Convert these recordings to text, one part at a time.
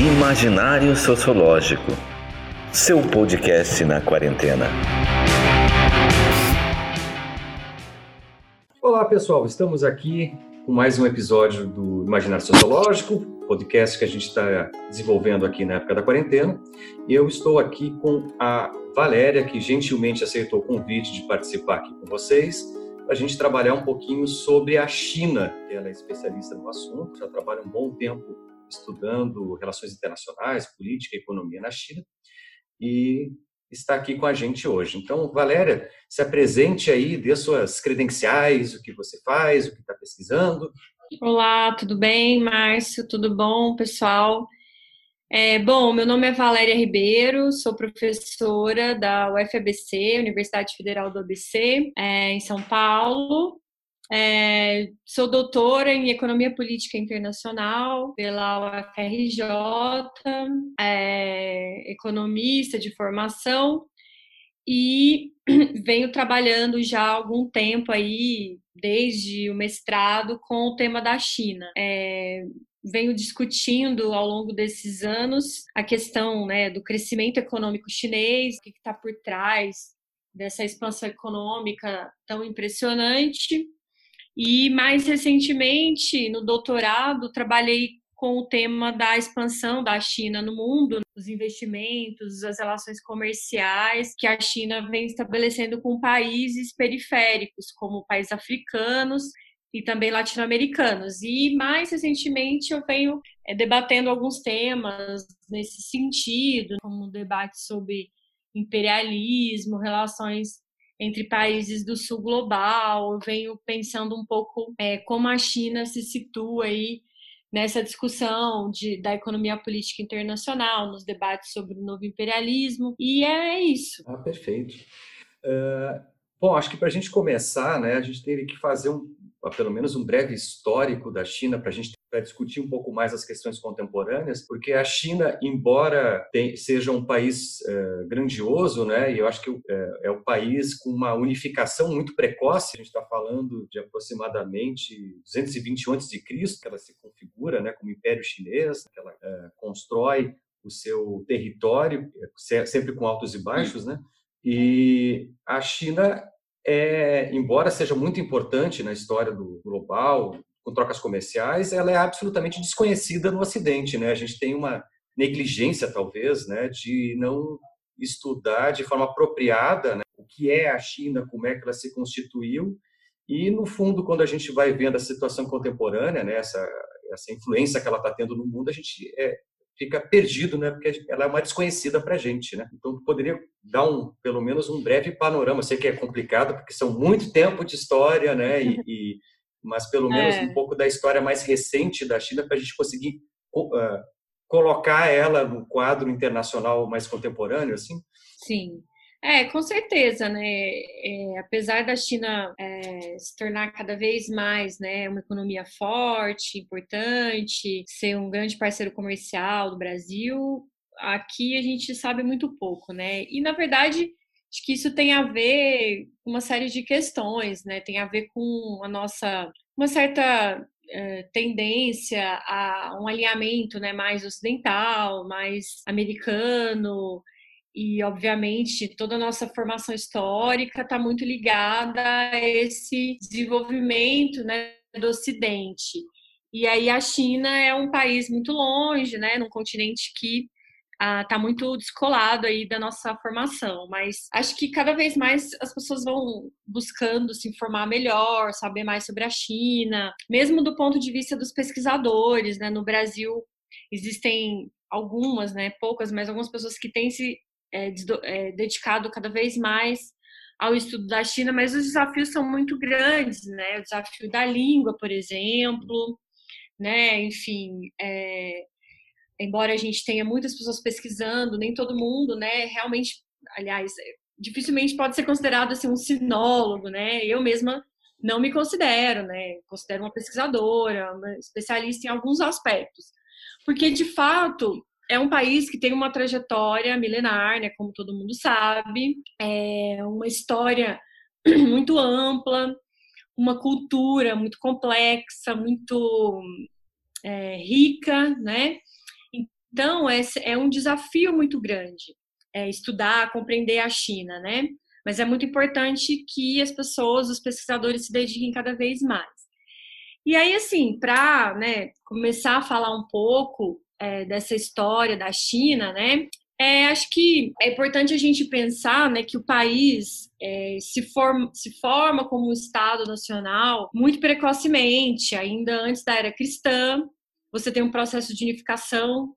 Imaginário Sociológico. Seu podcast na quarentena. Olá, pessoal. Estamos aqui com mais um episódio do Imaginário Sociológico, podcast que a gente está desenvolvendo aqui na época da quarentena. E eu estou aqui com a Valéria, que gentilmente aceitou o convite de participar aqui com vocês, para a gente trabalhar um pouquinho sobre a China. Ela é especialista no assunto, já trabalha um bom tempo estudando relações internacionais, política e economia na China, e está aqui com a gente hoje. Então, Valéria, se apresente aí, dê suas credenciais, o que você faz, o que está pesquisando. Olá, tudo bem, Márcio? Tudo bom, pessoal? É, bom, meu nome é Valéria Ribeiro, sou professora da UFABC, Universidade Federal do ABC, é, em São Paulo. É, sou doutora em Economia Política Internacional pela UFRJ, é, economista de formação e venho trabalhando já há algum tempo aí, desde o mestrado, com o tema da China. É, venho discutindo ao longo desses anos a questão né, do crescimento econômico chinês, o que está por trás dessa expansão econômica tão impressionante e mais recentemente, no doutorado, trabalhei com o tema da expansão da China no mundo, os investimentos, as relações comerciais que a China vem estabelecendo com países periféricos, como países africanos e também latino-americanos. E mais recentemente eu venho é, debatendo alguns temas nesse sentido, como o debate sobre imperialismo, relações entre países do sul global. Eu venho pensando um pouco é, como a China se situa aí nessa discussão de, da economia política internacional, nos debates sobre o novo imperialismo, e é isso. Ah, perfeito. Uh, bom, acho que para a gente começar, né, a gente teve que fazer um, pelo menos um breve histórico da China para a gente para discutir um pouco mais as questões contemporâneas, porque a China, embora tem, seja um país é, grandioso, né, e eu acho que é, é um país com uma unificação muito precoce, a gente está falando de aproximadamente 221 a.C., que ela se configura né, como Império Chinês, que ela é, constrói o seu território, sempre com altos e baixos, né? E a China é, embora seja muito importante na história do global, com trocas comerciais, ela é absolutamente desconhecida no Ocidente, né? A gente tem uma negligência, talvez, né, de não estudar de forma apropriada né, o que é a China, como é que ela se constituiu e, no fundo, quando a gente vai vendo a situação contemporânea, né, essa, essa influência que ela está tendo no mundo, a gente é, fica perdido, né? Porque ela é uma desconhecida para a gente, né? Então, poderia dar um, pelo menos um breve panorama. Eu sei que é complicado, porque são muito tempo de história, né? E, e mas pelo menos é. um pouco da história mais recente da China para a gente conseguir uh, colocar ela no quadro internacional mais contemporâneo, assim. Sim. É, com certeza, né? É, apesar da China é, se tornar cada vez mais né, uma economia forte, importante, ser um grande parceiro comercial do Brasil, aqui a gente sabe muito pouco, né? E na verdade, acho que isso tem a ver com uma série de questões, né? Tem a ver com a nossa uma certa é, tendência a um alinhamento né, mais ocidental, mais americano, e obviamente toda a nossa formação histórica está muito ligada a esse desenvolvimento né, do Ocidente. E aí a China é um país muito longe, né, num continente que está muito descolado aí da nossa formação, mas acho que cada vez mais as pessoas vão buscando se informar melhor, saber mais sobre a China, mesmo do ponto de vista dos pesquisadores, né? No Brasil existem algumas, né, poucas, mas algumas pessoas que têm se é, é, dedicado cada vez mais ao estudo da China, mas os desafios são muito grandes, né? O desafio da língua, por exemplo, né? Enfim, é, embora a gente tenha muitas pessoas pesquisando, nem todo mundo, né? Realmente, aliás, dificilmente pode ser considerado assim um sinólogo, né? Eu mesma não me considero, né? Considero uma pesquisadora, uma especialista em alguns aspectos, porque de fato é um país que tem uma trajetória milenar, né, como todo mundo sabe, é uma história muito ampla, uma cultura muito complexa, muito é, rica, né? Então, é, é um desafio muito grande é, estudar, compreender a China, né? Mas é muito importante que as pessoas, os pesquisadores, se dediquem cada vez mais. E aí, assim, para né, começar a falar um pouco é, dessa história da China, né? É, acho que é importante a gente pensar né, que o país é, se, forma, se forma como um Estado nacional muito precocemente, ainda antes da era cristã. Você tem um processo de unificação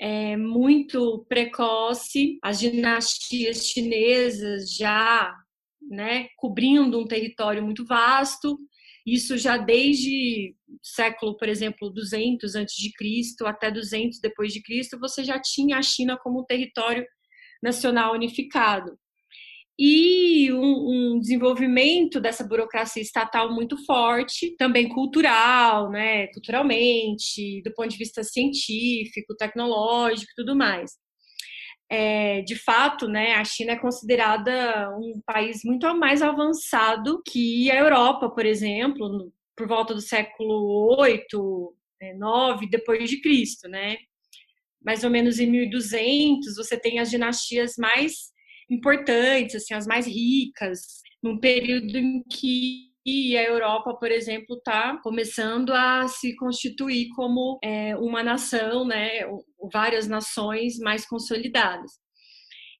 é, muito precoce, as dinastias chinesas já né, cobrindo um território muito vasto, isso já desde século, por exemplo, 200 antes de Cristo até 200 depois de Cristo, você já tinha a China como um território nacional unificado. E um, um, desenvolvimento dessa burocracia estatal muito forte, também cultural, né, culturalmente, do ponto de vista científico, tecnológico tudo mais é, de fato, né, a China é considerada um país muito mais avançado que a Europa, por exemplo, por volta do século 8, 9 né, depois de Cristo, né? Mais ou menos em 1200, você tem as dinastias mais importantes, assim, as mais ricas, num período em que a Europa, por exemplo, está começando a se constituir como é, uma nação, né, várias nações mais consolidadas.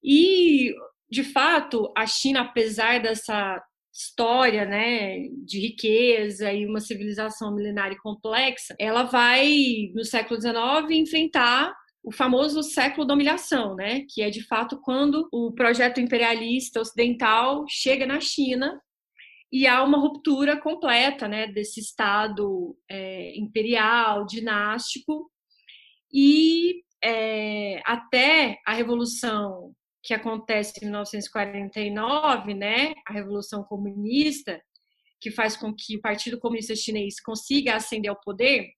E, de fato, a China, apesar dessa história, né, de riqueza e uma civilização milenária complexa, ela vai no século XIX enfrentar o famoso século da humilhação, né, que é de fato quando o projeto imperialista ocidental chega na China e há uma ruptura completa né, desse Estado é, imperial, dinástico, e é, até a Revolução que acontece em 1949, né, a Revolução Comunista, que faz com que o Partido Comunista Chinês consiga ascender ao poder,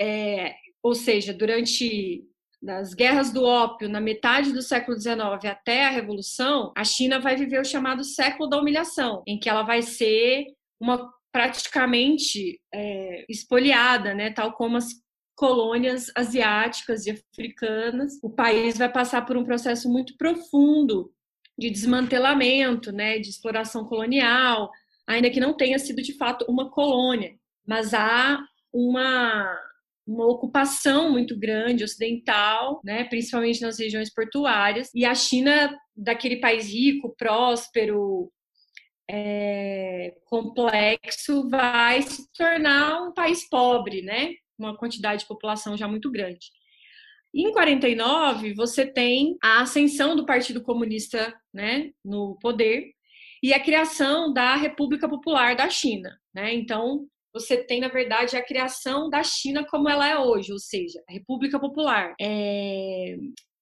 é, ou seja, durante das guerras do ópio na metade do século XIX até a Revolução, a China vai viver o chamado século da humilhação, em que ela vai ser uma praticamente é, espoliada, né, tal como as colônias asiáticas e africanas. O país vai passar por um processo muito profundo de desmantelamento, né, de exploração colonial, ainda que não tenha sido de fato uma colônia, mas há uma uma ocupação muito grande ocidental, né, principalmente nas regiões portuárias, e a China, daquele país rico, próspero, é, complexo, vai se tornar um país pobre, né, uma quantidade de população já muito grande. Em 49, você tem a ascensão do Partido Comunista né, no poder e a criação da República Popular da China. Né? Então, você tem, na verdade, a criação da China como ela é hoje, ou seja, a República Popular. É...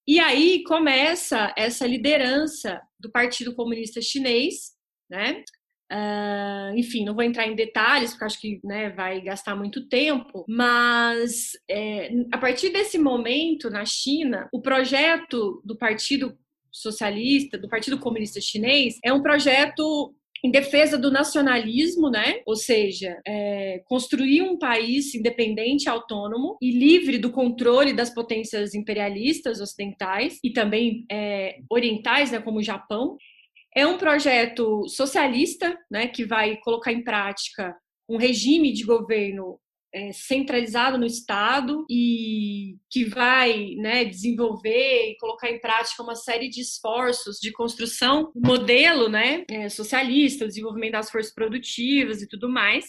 E aí começa essa liderança do Partido Comunista Chinês, né? Uh, enfim, não vou entrar em detalhes, porque acho que né, vai gastar muito tempo, mas é, a partir desse momento na China, o projeto do Partido Socialista, do Partido Comunista Chinês, é um projeto em defesa do nacionalismo, né? Ou seja, é, construir um país independente, autônomo e livre do controle das potências imperialistas ocidentais e também é, orientais, né, como o Japão. É um projeto socialista, né, que vai colocar em prática um regime de governo é, centralizado no Estado e que vai né, desenvolver e colocar em prática uma série de esforços de construção modelo né, é, socialista, desenvolvimento das forças produtivas e tudo mais.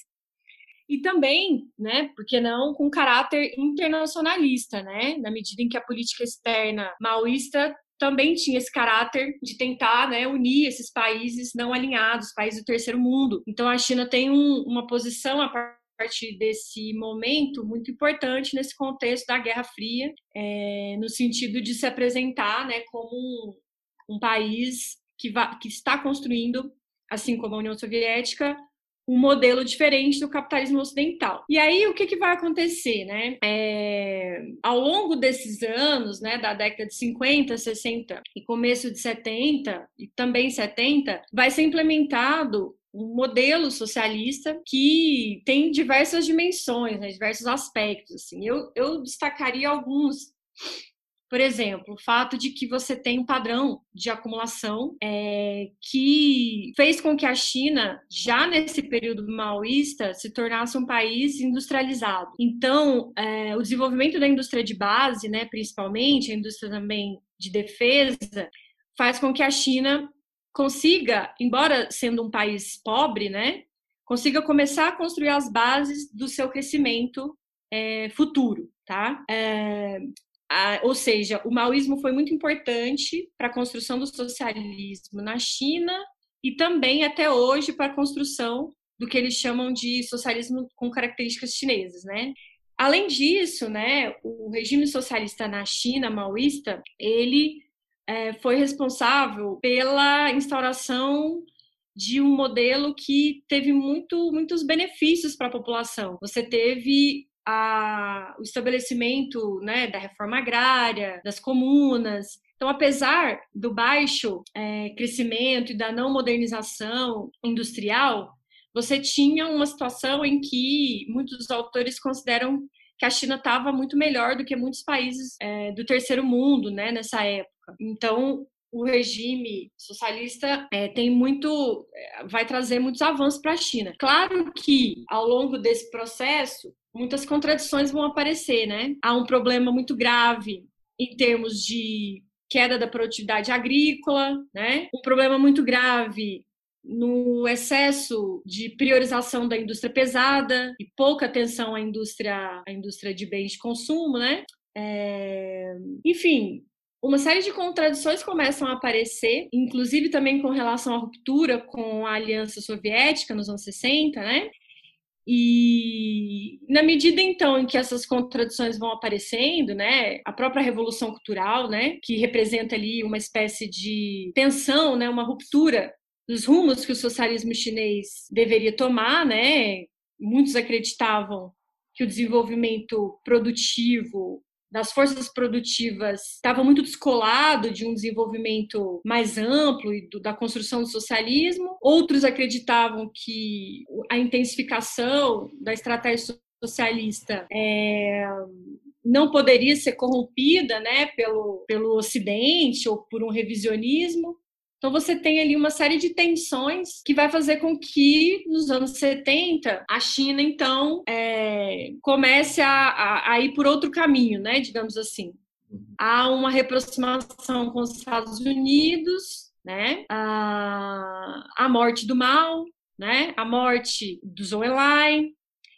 E também, né, porque não com caráter internacionalista, né, na medida em que a política externa maoísta também tinha esse caráter de tentar né, unir esses países não alinhados, países do terceiro mundo. Então a China tem um, uma posição a partir desse momento muito importante nesse contexto da Guerra Fria, é, no sentido de se apresentar né, como um, um país que, va, que está construindo, assim como a União Soviética, um modelo diferente do capitalismo ocidental. E aí, o que, que vai acontecer, né? É, ao longo desses anos, né, da década de 50, 60 e começo de 70, e também 70, vai ser implementado um modelo socialista que tem diversas dimensões, né, diversos aspectos. Assim. Eu, eu destacaria alguns Por exemplo, o fato de que você tem um padrão de acumulação é, que fez com que a China, já nesse período maoísta, se tornasse um país industrializado. Então, é, o desenvolvimento da indústria de base, né, principalmente, a indústria também de defesa, faz com que a China consiga, embora sendo um país pobre, né, consiga começar a construir as bases do seu crescimento é, futuro, tá? É, a, ou seja, o maoísmo foi muito importante para a construção do socialismo na China e também até hoje para a construção do que eles chamam de socialismo com características chinesas, né? Além disso, né, o regime socialista na China maoísta, ele é, foi responsável pela instauração de um modelo que teve muito, muitos benefícios para a população. Você teve a, o estabelecimento né, da reforma agrária, das comunas. Então, apesar do baixo é, crescimento e da não modernização industrial, você tinha uma situação em que muitos autores consideram que a China estava muito melhor do que muitos países é, do terceiro mundo, né, nessa época. Então, o regime socialista é, tem muito, é, vai trazer muitos avanços para a China. Claro que ao longo desse processo muitas contradições vão aparecer, né? Há um problema muito grave em termos de queda da produtividade agrícola, né? Um problema muito grave no excesso de priorização da indústria pesada e pouca atenção à indústria, à indústria de bens de consumo, né? É... Enfim, uma série de contradições começam a aparecer, inclusive também com relação à ruptura com a Aliança Soviética nos anos 60, né? E na medida então em que essas contradições vão aparecendo, né, a própria revolução cultural, né, que representa ali uma espécie de tensão, né, uma ruptura dos rumos que o socialismo chinês deveria tomar, né? Muitos acreditavam que o desenvolvimento produtivo das forças produtivas estava muito descolado de um desenvolvimento mais amplo e do, da construção do socialismo. Outros acreditavam que a intensificação da estratégia socialista é, não poderia ser corrompida né, pelo, pelo Ocidente ou por um revisionismo. Então você tem ali uma série de tensões que vai fazer com que nos anos 70 a China então é, comece a, a, a, ir por outro caminho, né? Digamos assim. Uhum. Há uma reaproximação com os Estados Unidos, né? A, a morte do Mao, né? A morte do Zhou Enlai.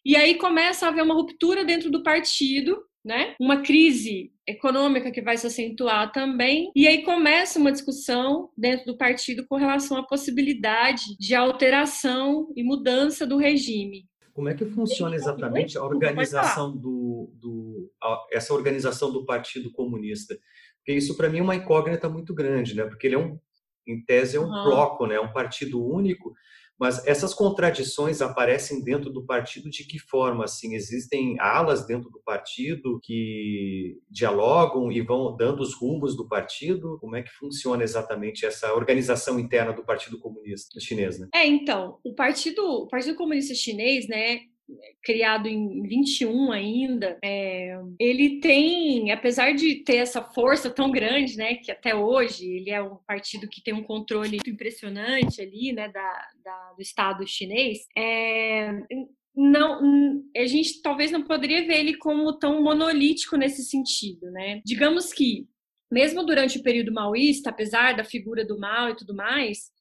E aí começa a haver uma ruptura dentro do partido, né? Uma crise econômica que vai se acentuar também. E aí começa uma discussão dentro do partido com relação à possibilidade de alteração e mudança do regime. Como é que funciona exatamente a organização do, do a, essa organização do Partido Comunista? Porque isso para mim é uma incógnita muito grande, né? Porque ele é um, em tese é um uhum. bloco, né? É um partido único mas essas contradições aparecem dentro do partido de que forma? Assim, existem alas dentro do partido que dialogam e vão dando os rumos do partido? Como é que funciona exatamente essa organização interna do Partido Comunista Chinês? Né? É, então, o Partido, o Partido Comunista Chinês, né, criado em 21 ainda, é, ele tem, apesar de ter essa força tão grande, né, que até hoje ele é um partido que tem um controle muito impressionante ali, né, da, da do Estado chinês, é, não, a gente talvez não poderia ver ele como tão monolítico nesse sentido, né? Digamos que mesmo durante o período maoísta, apesar da figura do Mao e tudo mais,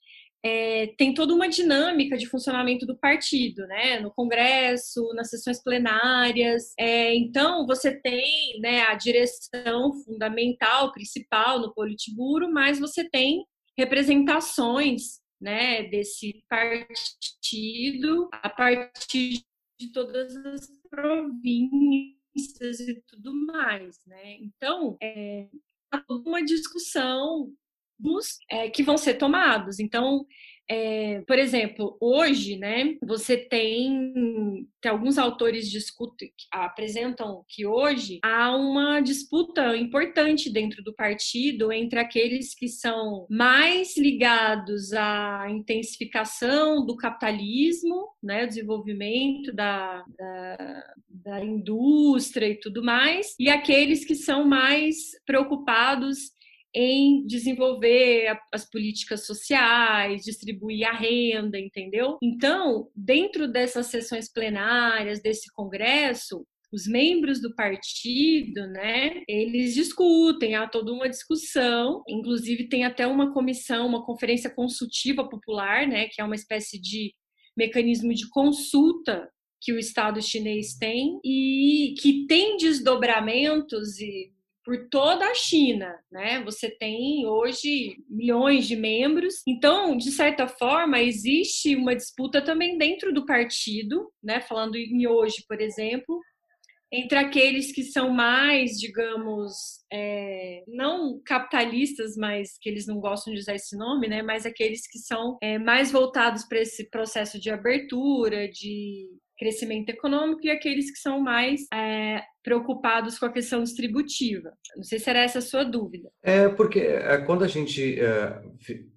é, tem toda uma dinâmica de funcionamento do partido, né? No Congresso, nas sessões plenárias. É, então, você tem né, a direção fundamental, principal no Politburo, mas você tem representações né, desse partido a partir de todas as províncias e tudo mais, né? Então, é uma discussão é, que vão ser tomados. Então, é, por exemplo, hoje, né, você tem, tem alguns autores discutem, apresentam que hoje há uma disputa importante dentro do partido entre aqueles que são mais ligados à intensificação do capitalismo, né, desenvolvimento da, da, da indústria e tudo mais, e aqueles que são mais preocupados em desenvolver as políticas sociais, distribuir a renda, entendeu? Então, dentro dessas sessões plenárias desse congresso, os membros do partido, né, eles discutem, há toda uma discussão, inclusive tem até uma comissão, uma conferência consultiva popular, né, que é uma espécie de mecanismo de consulta que o Estado chinês tem e que tem desdobramentos e por toda a China, né? Você tem hoje milhões de membros. Então, de certa forma, existe uma disputa também dentro do partido, né? Falando em hoje, por exemplo, entre aqueles que são mais, digamos, é, não capitalistas, mas que eles não gostam de usar esse nome, né? Mas aqueles que são é, mais voltados para esse processo de abertura, de crescimento econômico e aqueles que são mais é, preocupados com a questão distributiva. Não sei se era essa a sua dúvida. É, porque é, quando a gente, é,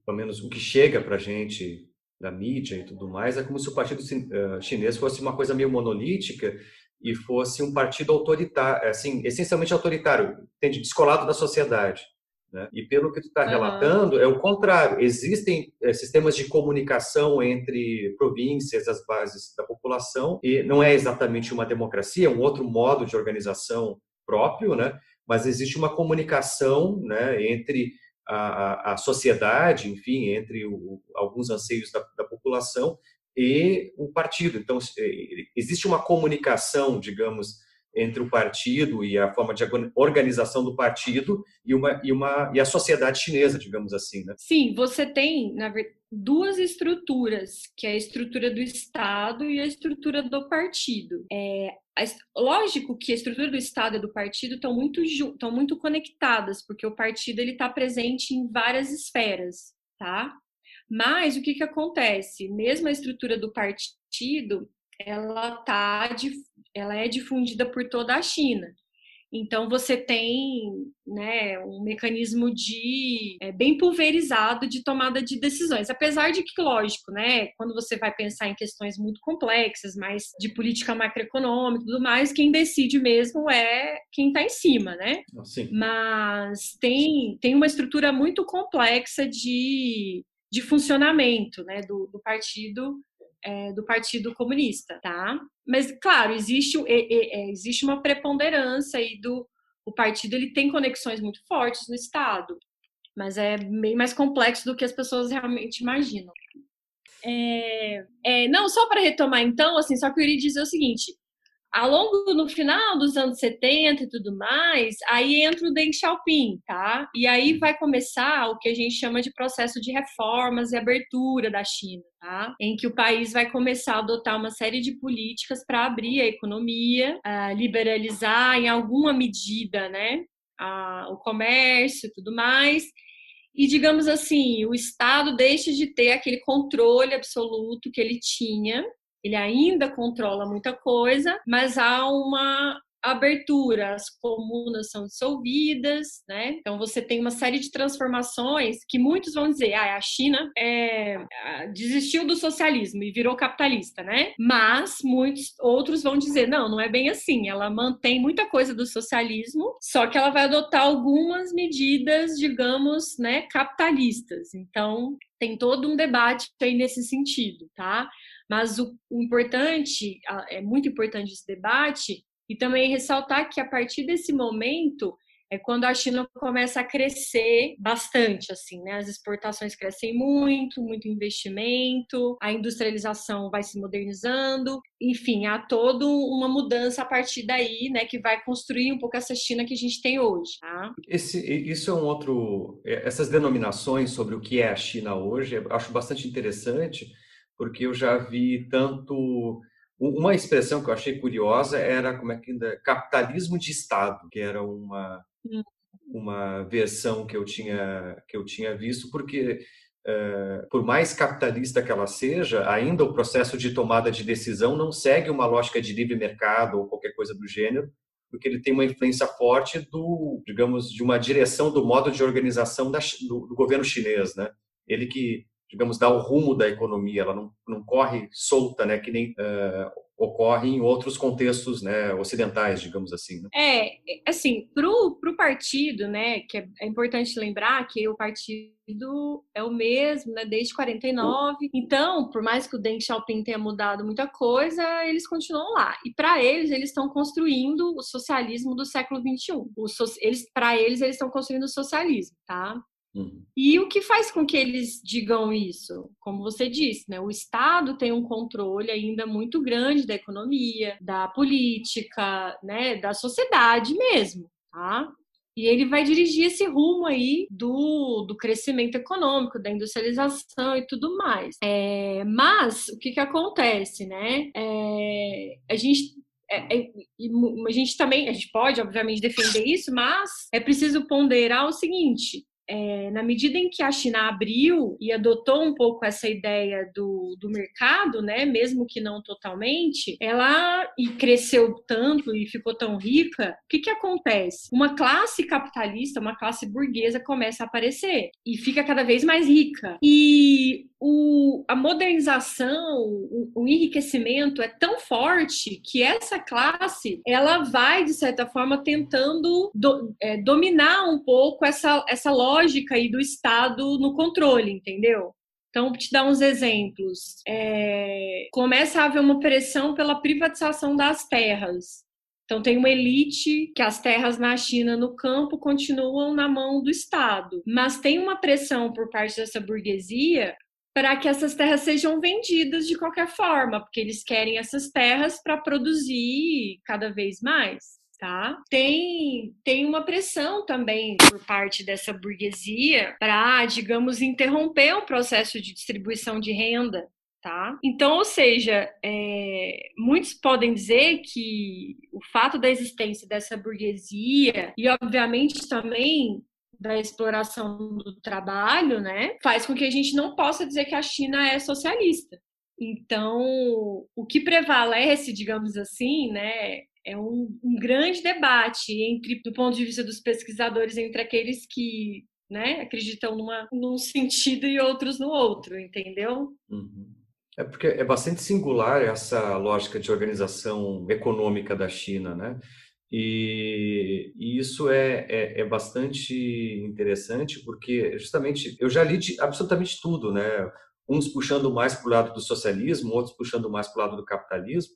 pelo menos o que chega para a gente da mídia e tudo mais, é como se o partido é, chinês fosse uma coisa meio monolítica e fosse um partido autoritário, assim, essencialmente autoritário, descolado da sociedade. Né? E pelo que tu está relatando, é o contrário. Existem é, sistemas de comunicação entre províncias, as bases da população, e não é exatamente uma democracia, é um outro modo de organização próprio, né? mas existe uma comunicação né, entre a, a, a sociedade, enfim, entre o, alguns anseios da, da população e o partido. Então, é, existe uma comunicação, digamos, entre o partido e a forma de organização do partido e uma e uma e a sociedade chinesa, digamos assim, né? Sim, você tem na duas estruturas, que é a estrutura do Estado e a estrutura do partido. É, lógico que a estrutura do Estado e do partido estão muito estão muito conectadas, porque o partido ele está presente em várias esferas, tá? Mas o que que acontece? Mesmo a estrutura do partido, ela tá ela é difundida por toda a China. Então você tem né, um mecanismo de é, bem pulverizado de tomada de decisões. Apesar de que, lógico, né, quando você vai pensar em questões muito complexas, mais de política macroeconômica e tudo mais, quem decide mesmo é quem está em cima, né? Sim. Mas tem, tem uma estrutura muito complexa de, de funcionamento né, do, do partido é, do Partido Comunista, tá? Mas, claro, existe, é, existe uma preponderância aí do o partido, ele tem conexões muito fortes no Estado, mas é bem mais complexo do que as pessoas realmente imaginam. É, é, não, só para retomar então, assim, só que eu queria dizer o seguinte, ao longo, no final dos anos 70 e tudo mais, aí entra o Deng Xiaoping, tá? E aí vai começar o que a gente chama de processo de reformas e abertura da China, tá? Em que o país vai começar a adotar uma série de políticas para abrir a economia, liberalizar em alguma medida, né? o comércio e tudo mais. E, digamos assim, o Estado deixa de ter aquele controle absoluto que ele tinha ele ainda controla muita coisa, mas há uma abertura, as comunas são dissolvidas, né? Então você tem uma série de transformações que muitos vão dizer, ah, a China é, desistiu do socialismo e virou capitalista, né? Mas muitos outros vão dizer, não, não é bem assim. Ela mantém muita coisa do socialismo, só que ela vai adotar algumas medidas, digamos, né, capitalistas. Então tem todo um debate aí nesse sentido, tá? Mas o, o importante, é muito importante esse debate, e também ressaltar que a partir desse momento é quando a China começa a crescer bastante, assim, né? As exportações crescem muito, muito investimento, a industrialização vai se modernizando, enfim, há toda uma mudança a partir daí, né? Que vai construir um pouco essa China que a gente tem hoje, tá? Esse, isso é um outro... É, essas denominações sobre o que é a China hoje, eu acho bastante interessante, porque eu já vi tanto uma expressão que eu achei curiosa era como é que ainda capitalismo de Estado, que era uma hum. uma versão que eu tinha que eu tinha visto, porque uh, por mais capitalista que ela seja, ainda o processo de tomada de decisão não segue uma lógica de livre mercado ou qualquer coisa do gênero, porque ele tem uma influência forte do, digamos, de uma direção do modo de organização da, do, do governo chinês, né? Ele que digamos, dar o rumo da economia, ela não, não corre solta, né, que nem uh, ocorre em outros contextos né, ocidentais, digamos assim. Né? É, assim, para o partido, né, que é, é, importante lembrar que o partido é o mesmo, né, desde 49. Então, por mais que o Deng Xiaoping tenha mudado muita coisa, eles continuam lá. E para eles, eles estão construindo o socialismo do século 21. So, eles, para eles, eles estão construindo o socialismo, tá? Uhum. E o que faz com que eles digam isso? Como você disse, né? O Estado tem um controle ainda muito grande da economia, da política, né? Da sociedade mesmo, tá? E ele vai dirigir esse rumo aí do, do crescimento econômico, da industrialização e tudo mais. É, mas o que, que acontece, né? É, a gente é, é, a gente também, a gente pode, obviamente, defender isso, mas é preciso ponderar o seguinte: é, na medida em que a China abriu e adotou um pouco essa ideia do, do mercado, né, mesmo que não totalmente, ela e cresceu tanto e ficou tão rica, o que, que acontece? Uma classe capitalista, uma classe burguesa começa a aparecer e fica cada vez mais rica. E o, a modernização, o, o, enriquecimento é tão forte que essa classe ela vai de certa forma tentando do, é, dominar um pouco essa, essa lógica aí do Estado no controle, entendeu? Então, te dar uns exemplos. É, começa a haver uma pressão pela privatização das terras. Então, tem uma elite que as terras na China, no campo, continuam na mão do Estado. Mas tem uma pressão por parte dessa burguesia para que essas terras sejam vendidas de qualquer forma, porque eles querem essas terras para produzir cada vez mais. Tá? Tem, tem uma pressão também por parte dessa burguesia para, digamos, interromper o processo de distribuição de renda Tá? Então, ou seja, é, muitos podem dizer que o fato da existência dessa burguesia e, obviamente, também da exploração do trabalho, né, faz com que a gente não possa dizer que a China é socialista. Então, o que prevalece, digamos assim, né, é um, um grande debate entre, do ponto de vista dos pesquisadores, entre aqueles que né, acreditam numa, num sentido e outros no outro, entendeu? Uhum. É porque é bastante singular essa lógica de organização econômica da China, né? E, e isso é, é, é, bastante interessante porque justamente eu já li de absolutamente tudo, né? Uns puxando mais para o lado do socialismo, outros puxando mais para o lado do capitalismo,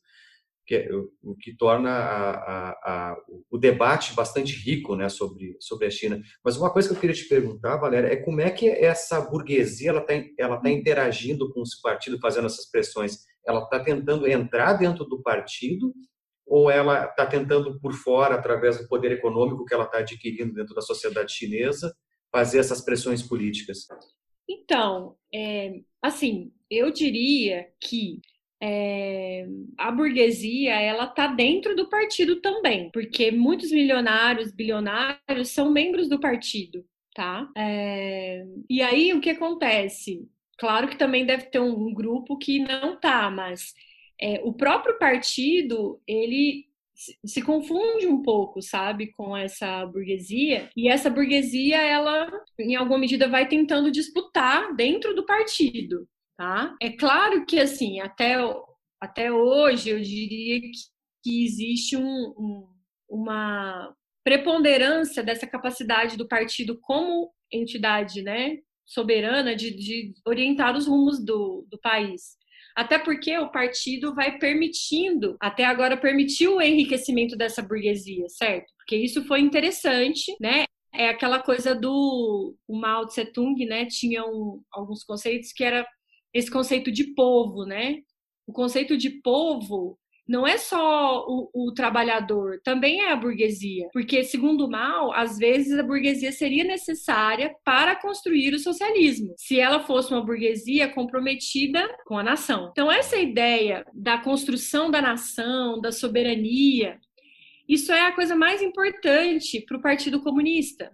que é, o que torna a, a, a, o debate bastante rico, né, sobre sobre a China. Mas uma coisa que eu queria te perguntar, Valéria, é como é que essa burguesia ela está ela tá interagindo com os partidos, fazendo essas pressões? Ela está tentando entrar dentro do partido ou ela está tentando por fora, através do poder econômico que ela está adquirindo dentro da sociedade chinesa, fazer essas pressões políticas? Então, é, assim, eu diria que é, a burguesia ela está dentro do partido também, porque muitos milionários, bilionários são membros do partido, tá? É, e aí o que acontece? Claro que também deve ter um, grupo que não tá, mas é, o próprio partido ele se confunde um pouco, sabe, com essa burguesia. E essa burguesia, ela, em alguma medida, vai tentando disputar dentro do partido, tá? É claro que, assim, até, até hoje, eu diria que, que existe um, um, uma preponderância dessa capacidade do partido como entidade, né, soberana de, de orientar os rumos do, do país. Até porque o partido vai permitindo, até agora permitiu o enriquecimento dessa burguesia, certo? Porque isso foi interessante, né? É aquela coisa do o Mao Tse Tung, né? Tinha um, alguns conceitos que era esse conceito de povo, né? O conceito de povo não é só o, o, trabalhador, também é a burguesia. Porque, segundo Mao, às vezes a burguesia seria necessária para construir o socialismo, se ela fosse uma burguesia comprometida com a nação. Então, essa ideia da construção da nação, da soberania, isso é a coisa mais importante para o Partido Comunista.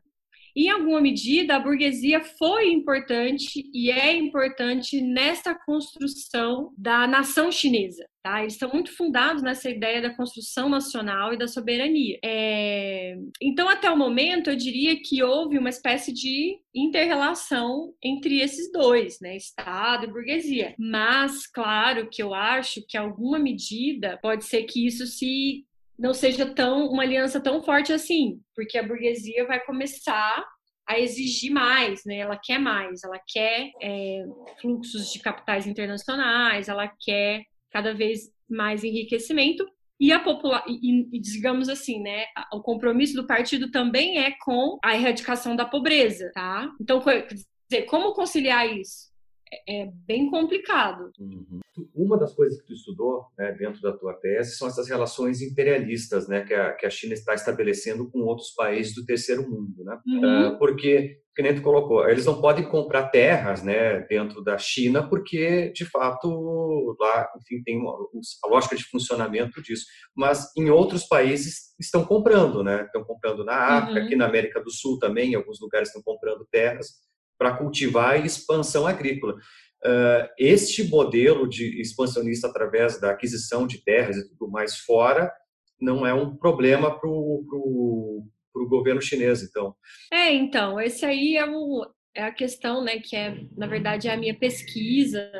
Em alguma medida, a burguesia foi importante e é importante nessa construção da nação chinesa. Tá? Eles estão muito fundados nessa ideia da construção nacional e da soberania. É... Então, até o momento, eu diria que houve uma espécie de interrelação entre esses dois, né? Estado e burguesia. Mas, claro, que eu acho que alguma medida pode ser que isso se não seja tão uma aliança tão forte assim, porque a burguesia vai começar a exigir mais, né? Ela quer mais, ela quer é, fluxos de capitais internacionais, ela quer cada vez mais enriquecimento e a popular e, e, digamos assim, né, o compromisso do partido também é com a erradicação da pobreza, tá? Então, quer dizer, como conciliar isso? É, é bem complicado. Uhum. Uma das coisas que tu estudou né, dentro da tua tese são essas relações imperialistas, né, que a, que a China está estabelecendo com outros países do terceiro mundo, né? Uhum. Uh, porque que nem tu colocou, eles não podem comprar terras, né, dentro da China, porque de fato lá, enfim, tem uma, a lógica de funcionamento disso. Mas em outros países estão comprando, né? Estão comprando na África, uhum. aqui na América do Sul também, em alguns lugares estão comprando terras para cultivar e expansão agrícola. Uh, este modelo de expansionista através da aquisição de terras e tudo mais fora não é um problema para o governo chinês, então. É, então, esse aí é, o, é a questão, né, que é, na verdade, é a minha pesquisa.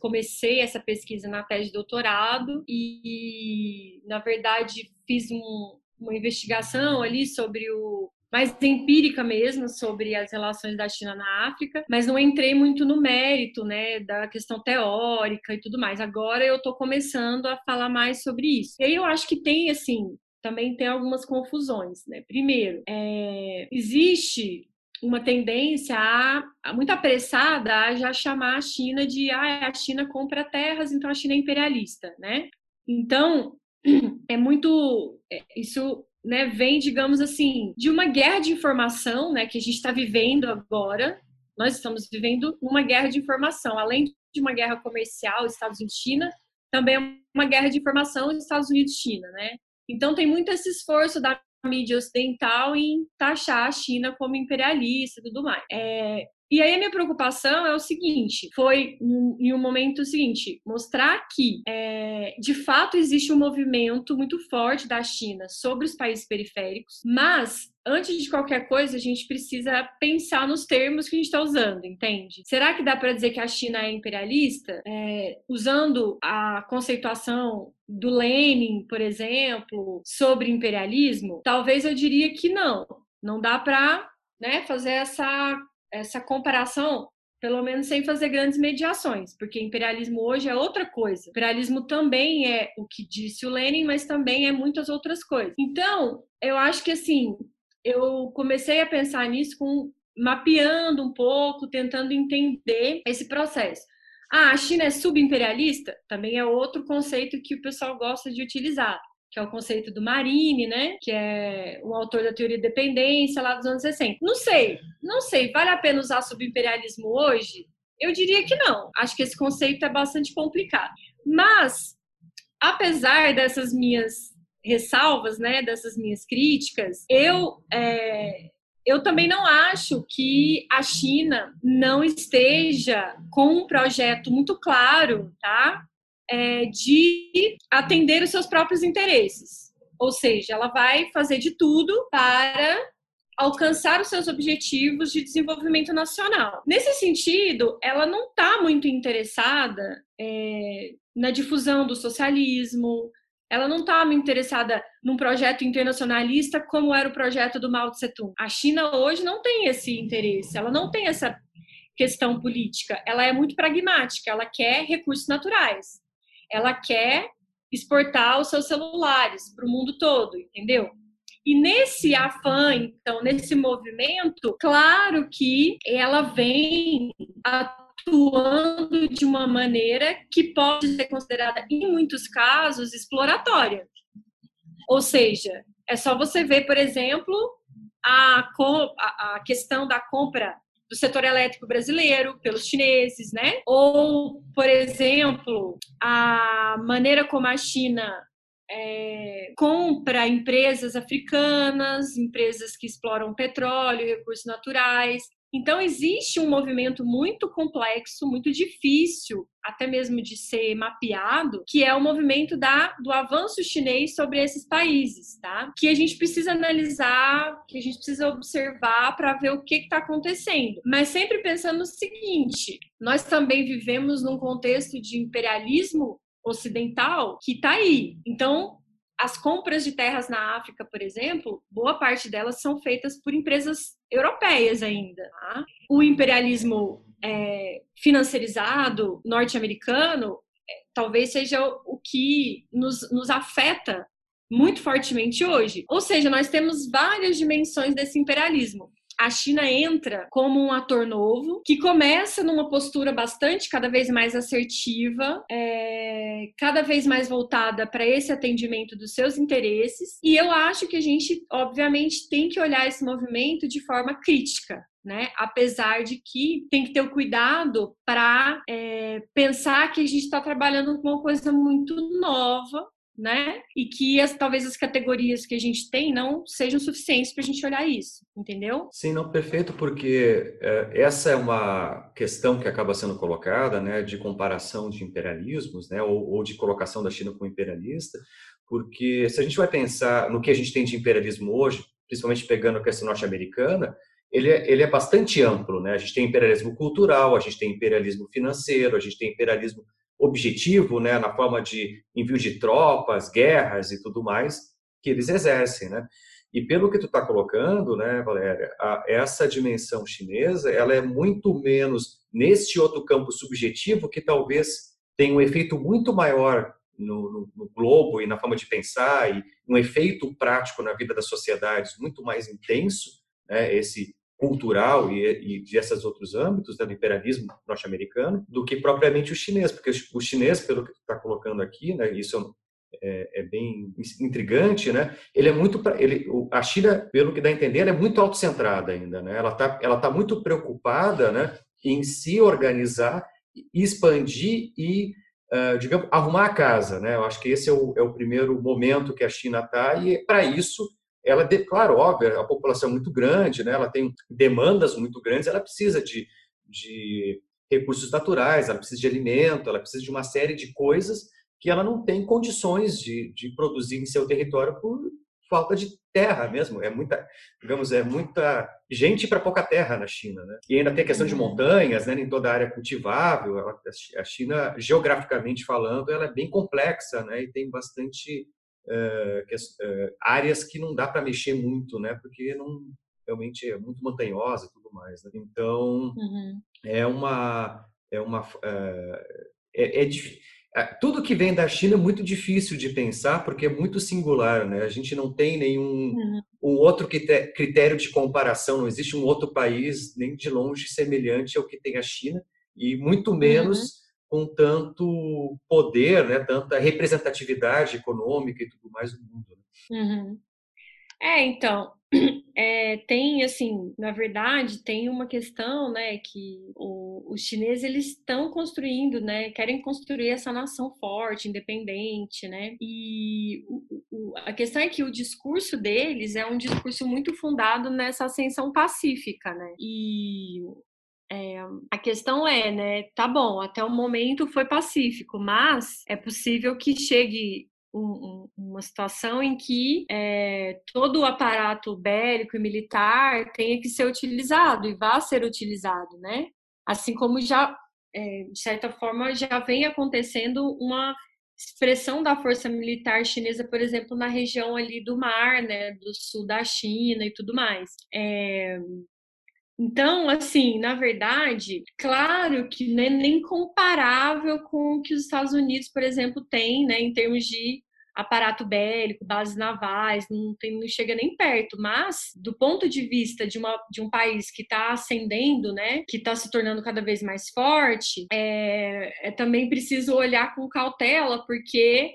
comecei essa pesquisa na tese de doutorado e, na verdade, fiz um, uma investigação ali sobre o mais empírica mesmo sobre as relações da China na África, mas não entrei muito no mérito, né, da questão teórica e tudo mais. Agora eu estou começando a falar mais sobre isso. E aí eu acho que tem, assim, também tem algumas confusões, né? Primeiro, é, existe uma tendência a, muito apressada a já chamar a China de ah, a China compra terras, então a China é imperialista, né? Então é muito é, isso né, vem, digamos assim, de uma guerra de informação, né, que a gente está vivendo agora. Nós estamos vivendo uma guerra de informação, além de uma guerra comercial Estados Unidos-China, também é uma guerra de informação Estados Unidos-China, né? Então tem muito esse esforço da mídia ocidental em taxar a China como imperialista e tudo mais. É, e aí minha preocupação é o seguinte, foi em um momento seguinte, mostrar que é, de fato existe um movimento muito forte da China sobre os países periféricos, mas antes de qualquer coisa, a gente precisa pensar nos termos que a gente está usando, entende? Será que dá para dizer que a China é imperialista? É, usando a conceituação do Lenin, por exemplo, sobre imperialismo? Talvez eu diria que não. Não dá para né, fazer essa essa comparação, pelo menos sem fazer grandes mediações, porque imperialismo hoje é outra coisa. Imperialismo também é o que disse o Lenin, mas também é muitas outras coisas. Então, eu acho que assim, eu comecei a pensar nisso com mapeando um pouco, tentando entender esse processo. Ah, a China é subimperialista? Também é outro conceito que o pessoal gosta de utilizar que é o conceito do Marini, né? Que é o autor da teoria de dependência lá dos anos 60. Não sei, não sei. Vale a pena usar subimperialismo hoje? Eu diria que não. Acho que esse conceito é bastante complicado. Mas, apesar dessas minhas ressalvas, né, dessas minhas críticas, eu é, eu também não acho que a China não esteja com um projeto muito claro, tá? É, de atender os seus próprios interesses. Ou seja, ela vai fazer de tudo para alcançar os seus objetivos de desenvolvimento nacional. Nesse sentido, ela não está muito interessada é, na difusão do socialismo, ela não está muito interessada num projeto internacionalista como era o projeto do Mao Tse Tung. A China hoje não tem esse interesse, ela não tem essa questão política, ela é muito pragmática, ela quer recursos naturais ela quer exportar os seus celulares para o mundo todo, entendeu? E nesse afã, então, nesse movimento, claro que ela vem atuando de uma maneira que pode ser considerada, em muitos casos, exploratória. Ou seja, é só você ver, por exemplo, a, a questão da compra do setor elétrico brasileiro pelos chineses, né? Ou, por exemplo, a maneira como a China é, compra empresas africanas, empresas que exploram petróleo, recursos naturais. Então, existe um movimento muito complexo, muito difícil, até mesmo de ser mapeado, que é o movimento da, do avanço chinês sobre esses países, tá? Que a gente precisa analisar, que a gente precisa observar para ver o que está acontecendo. Mas sempre pensando no seguinte: nós também vivemos num contexto de imperialismo ocidental que está aí. Então, as compras de terras na África, por exemplo, boa parte delas são feitas por empresas europeias ainda. Tá? O imperialismo é, financiarizado norte-americano é, talvez seja o que nos, nos afeta muito fortemente hoje. Ou seja, nós temos várias dimensões desse imperialismo a China entra como um ator novo, que começa numa postura bastante, cada vez mais assertiva, é, cada vez mais voltada para esse atendimento dos seus interesses. E eu acho que a gente, obviamente, tem que olhar esse movimento de forma crítica. Né? Apesar de que tem que ter o cuidado para é, pensar que a gente está trabalhando com uma coisa muito nova, né? E que as, talvez as categorias que a gente tem não sejam suficientes para a gente olhar isso, entendeu? Sim, não, perfeito, porque é, essa é uma questão que acaba sendo colocada, né, de comparação de imperialismos, né, ou, ou de colocação da China como imperialista, porque se a gente vai pensar no que a gente tem de imperialismo hoje, principalmente pegando a questão norte-americana, ele é, ele é bastante amplo, né? A gente tem imperialismo cultural, a gente tem imperialismo financeiro, a gente tem imperialismo objetivo, né, na forma de envio de tropas, guerras e tudo mais que eles exercem, né? E pelo que tu está colocando, né, Valéria, a, essa dimensão chinesa, ela é muito menos neste outro campo subjetivo que talvez tenha um efeito muito maior no, no, no, globo e na forma de pensar e um efeito prático na vida das sociedades muito mais intenso, né, esse cultural e, e de esses outros âmbitos né, do imperialismo norte-americano do que propriamente o chinês, porque o chinês, pelo que está colocando aqui, né, isso é, é, bem intrigante, né? Ele é muito, ele, a China, pelo que dá a entender, é muito autocentrada ainda, né? Ela está, ela tá muito preocupada, né, em se organizar, expandir e Uh, digamos, arrumar a casa, né? Eu acho que esse é o, é o primeiro momento que a China está e para isso ela, claro, óbvio, a população é muito grande, né? ela tem demandas muito grandes, ela precisa de, de recursos naturais, ela precisa de alimento, ela precisa de uma série de coisas que ela não tem condições de, de produzir em seu território por falta de terra mesmo. É muita, digamos, é muita gente para pouca terra na China, né? E ainda tem a questão de uhum. montanhas, né? Nem toda a área é cultivável. A China, geograficamente falando, ela é bem complexa, né? E tem bastante áreas que não dá para mexer muito, né? Porque não realmente é muito montanhosa e tudo mais. Né? Então uhum. é uma é uma é, é, é, tudo que vem da China é muito difícil de pensar porque é muito singular, né? A gente não tem nenhum uhum. um outro critério de comparação, não existe um outro país nem de longe semelhante ao que tem a China e muito menos uhum com tanto poder, né, tanta representatividade econômica e tudo mais no mundo. Né? Uhum. É, então, é, tem assim, na verdade, tem uma questão, né, que o, os chineses eles estão construindo, né, querem construir essa nação forte, independente, né, e o, o, a questão é que o discurso deles é um discurso muito fundado nessa ascensão pacífica, né, e é, a questão é, né? Tá bom, até o momento foi pacífico, mas é possível que chegue um, um, uma situação em que é, todo o aparato bélico e militar tenha que ser utilizado e vá ser utilizado, né? Assim como já, é, de certa forma, já vem acontecendo uma expressão da força militar chinesa, por exemplo, na região ali do mar, né, do sul da China e tudo mais. É, então, assim, na verdade, claro que não é nem comparável com o que os Estados Unidos, por exemplo, tem, né, em termos de aparato bélico, bases navais, não, tem, não chega nem perto. Mas, do ponto de vista de, uma, de um país que está ascendendo, né, que está se tornando cada vez mais forte, é, é também preciso olhar com cautela, porque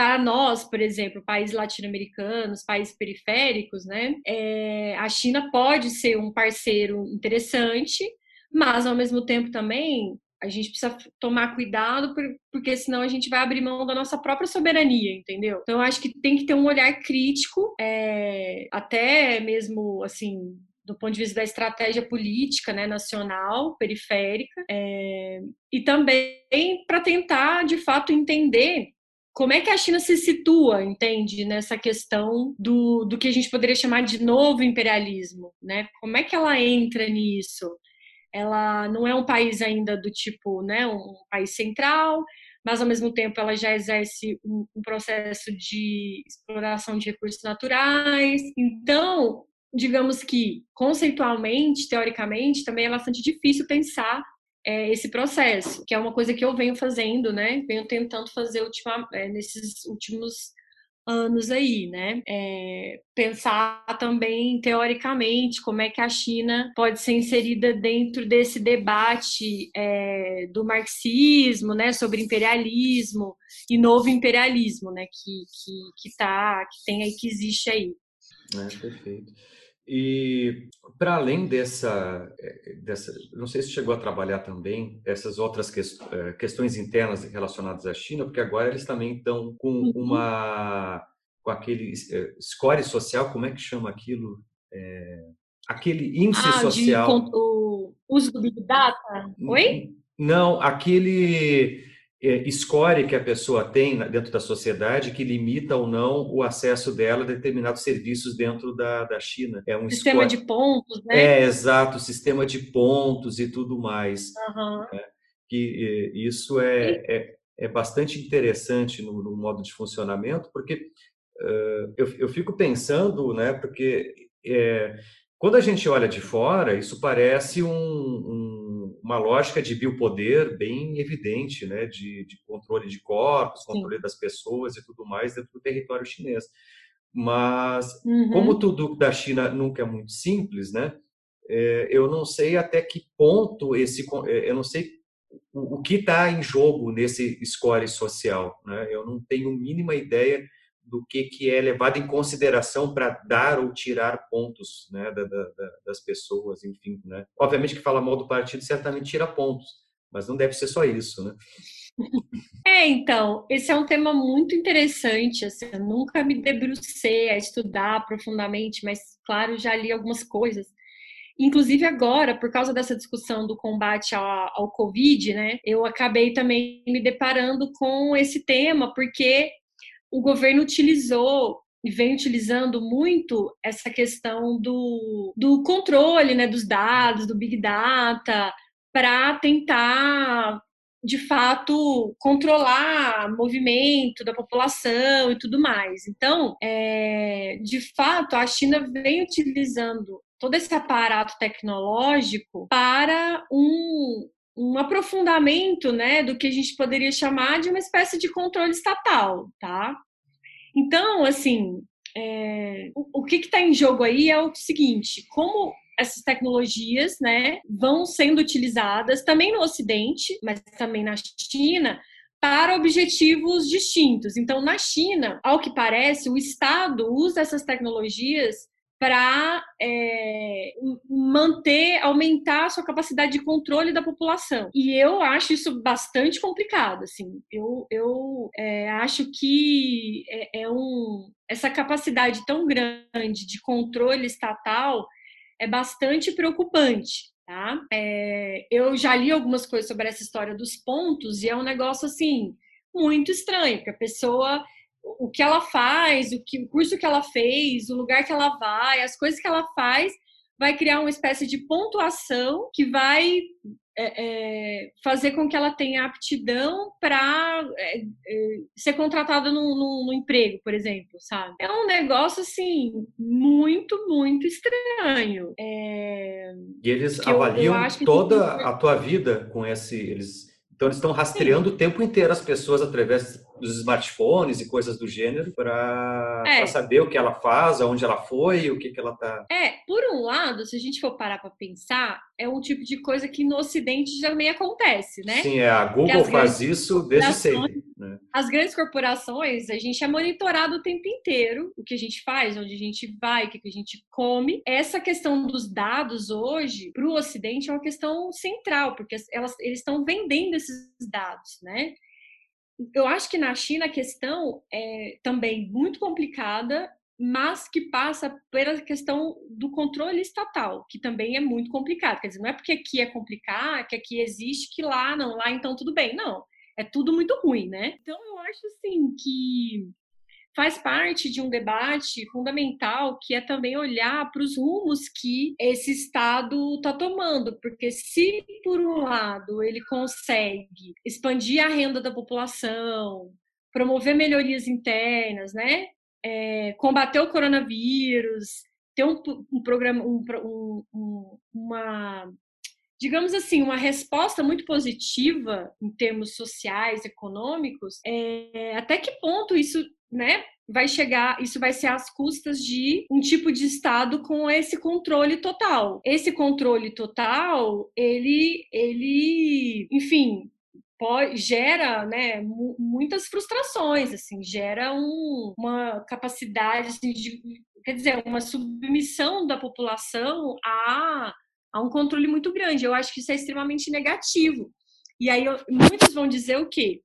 para nós, por exemplo, países latino-americanos, países periféricos, né, é, a China pode ser um parceiro interessante, mas ao mesmo tempo também a gente precisa tomar cuidado porque senão a gente vai abrir mão da nossa própria soberania, entendeu? Então acho que tem que ter um olhar crítico, é, até mesmo assim do ponto de vista da estratégia política né, nacional, periférica, é, e também para tentar, de fato, entender como é que a China se situa, entende, nessa questão do, do que a gente poderia chamar de novo imperialismo, né? Como é que ela entra nisso? Ela não é um país ainda do tipo, né, um país central, mas ao mesmo tempo ela já exerce um, um processo de exploração de recursos naturais. Então, digamos que conceitualmente, teoricamente, também é bastante difícil pensar é, esse processo, que é uma coisa que eu venho fazendo, né? Venho tentando fazer ultima, é, nesses últimos anos aí, né? É, pensar também teoricamente como é que a China pode ser inserida dentro desse debate é, do marxismo, né? Sobre imperialismo e novo imperialismo, né? Que que que tá, que tem aí, que existe aí. É, perfeito. E para além dessa, eh, dessa, não sei se chegou a trabalhar também essas outras eh, questões internas relacionadas à China, porque agora eles também estão com uhum. uma com aquele score social, como é que chama aquilo? É, aquele índice ah, social. De, o uso do Big Data? Oi? Não, aquele é, score que a pessoa tem dentro da sociedade que limita ou não o acesso dela a determinados serviços dentro da, da China. É um sistema score... de pontos, né? É, exato, sistema de pontos e tudo mais. Uhum. Né? Que isso é, é, é, bastante interessante no, no, modo de funcionamento, porque uh, eu, eu fico pensando, né, porque é, quando a gente olha de fora, isso parece um, um, uma lógica de biopoder bem evidente, né? de, de controle de corpos, controle Sim. das pessoas e tudo mais dentro do território chinês. Mas, uhum. como tudo da China nunca é muito simples, né? É, eu não sei até que ponto esse. É, eu não sei o, o que está em jogo nesse score social. Né? Eu não tenho mínima ideia do que, que é levado em consideração para dar ou tirar pontos né, da, da, das pessoas, enfim. Né? Obviamente que fala mal do partido certamente tira pontos, mas não deve ser só isso, né? É, então, esse é um tema muito interessante, assim, eu nunca me debrucei a estudar profundamente, mas, claro, já li algumas coisas. Inclusive agora, por causa dessa discussão do combate ao, ao Covid, né, eu acabei também me deparando com esse tema, porque o governo utilizou e vem utilizando muito essa questão do, do controle né, dos dados, do Big Data, para tentar, de fato, controlar movimento da população e tudo mais. Então, é, de fato, a China vem utilizando todo esse aparato tecnológico para um, um aprofundamento, né, do que a gente poderia chamar de uma espécie de controle estatal, tá? Então, assim, é, o, o que está em jogo aí é o seguinte: como essas tecnologias, né, vão sendo utilizadas também no Ocidente, mas também na China, para objetivos distintos. Então, na China, ao que parece, o Estado usa essas tecnologias para é, manter, aumentar a sua capacidade de controle da população. E eu acho isso bastante complicado, assim. Eu, eu é, acho que é, é, um, essa capacidade tão grande de controle estatal é bastante preocupante. Tá? É, eu já li algumas coisas sobre essa história dos pontos e é um negócio assim muito estranho, porque a pessoa o que ela faz, o, que, o curso que ela fez, o lugar que ela vai, as coisas que ela faz, vai criar uma espécie de pontuação que vai é, é, fazer com que ela tenha aptidão para é, é, ser contratada no, emprego, por exemplo, sabe? É um negócio assim muito, muito estranho. É, e eles avaliam eu, eu toda a tua vida com esse, eles então eles estão rastreando Sim. o tempo inteiro as pessoas através dos smartphones e coisas do gênero para é. saber o que ela faz, aonde ela foi, o que, que ela está. É, por um lado, se a gente for parar para pensar, é um tipo de coisa que no Ocidente também acontece, né? Sim, é, a Google faz isso desde sempre. Né? As grandes corporações, a gente é monitorado o tempo inteiro, o que a gente faz, onde a gente vai, o que a gente come. Essa questão dos dados hoje, para o Ocidente, é uma questão central, porque elas, eles estão vendendo esses dados, né? Eu acho que na China a questão é também muito complicada, mas que passa pela questão do controle estatal, que também é muito complicado. Quer dizer, não é porque aqui é complicado, que aqui existe, que lá não, lá então tudo bem. Não, é tudo muito ruim, né? Então eu acho assim que faz parte de um debate fundamental que é também olhar para os rumos que esse Estado está tomando, porque se por um lado ele consegue expandir a renda da população, promover melhorias internas, né, é, combater o coronavírus, ter um, um programa, um, um, uma digamos assim, uma resposta muito positiva em termos sociais, econômicos, é, até que ponto isso né, vai chegar, isso vai ser às custas de um tipo de Estado com esse controle total. Esse controle total, ele, ele, enfim, pode, gera, né, muitas frustrações, assim, gera um, uma capacidade assim, de, quer dizer, uma submissão da população a, a um controle muito grande. Eu acho que isso é extremamente negativo. E aí muitos vão dizer o quê?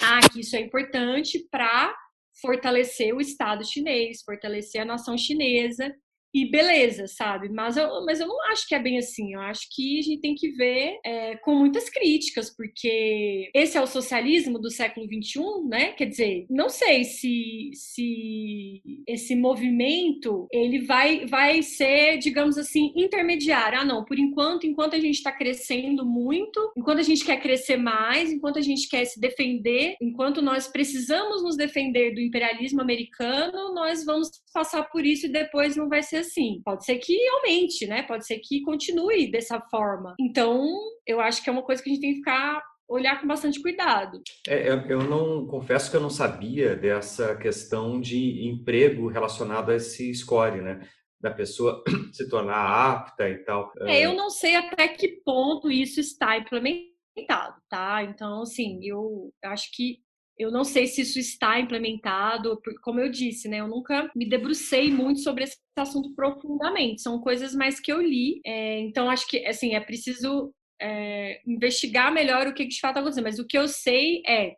Ah, que isso é importante para fortalecer o Estado chinês, fortalecer a nação chinesa e beleza, sabe? Mas eu, mas eu não acho que é bem assim. Eu acho que a gente tem que ver é, com muitas críticas, porque esse é o socialismo do século XXI, né? Quer dizer, não sei se, se esse movimento ele vai, vai ser, digamos assim, intermediário. Ah, não, por enquanto, enquanto a gente está crescendo muito, enquanto a gente quer crescer mais, enquanto a gente quer se defender, enquanto nós precisamos nos defender do imperialismo americano, nós vamos passar por isso e depois não vai ser assim. Pode ser que aumente, né? Pode ser que continue dessa forma. Então, eu acho que é uma coisa que a gente tem que ficar olhar com bastante cuidado. É, eu não confesso que eu não sabia dessa questão de emprego relacionado a esse score, né? Da pessoa se tornar apta e tal. É, eu não sei até que ponto isso está implementado, tá? Então, assim, eu acho que eu não sei se isso está implementado, como eu disse, né? Eu nunca me debrucei muito sobre esse assunto profundamente. São coisas mais que eu li. É, então, acho que, assim, é preciso é, investigar melhor o que de fato está acontecendo. Mas o que eu sei é,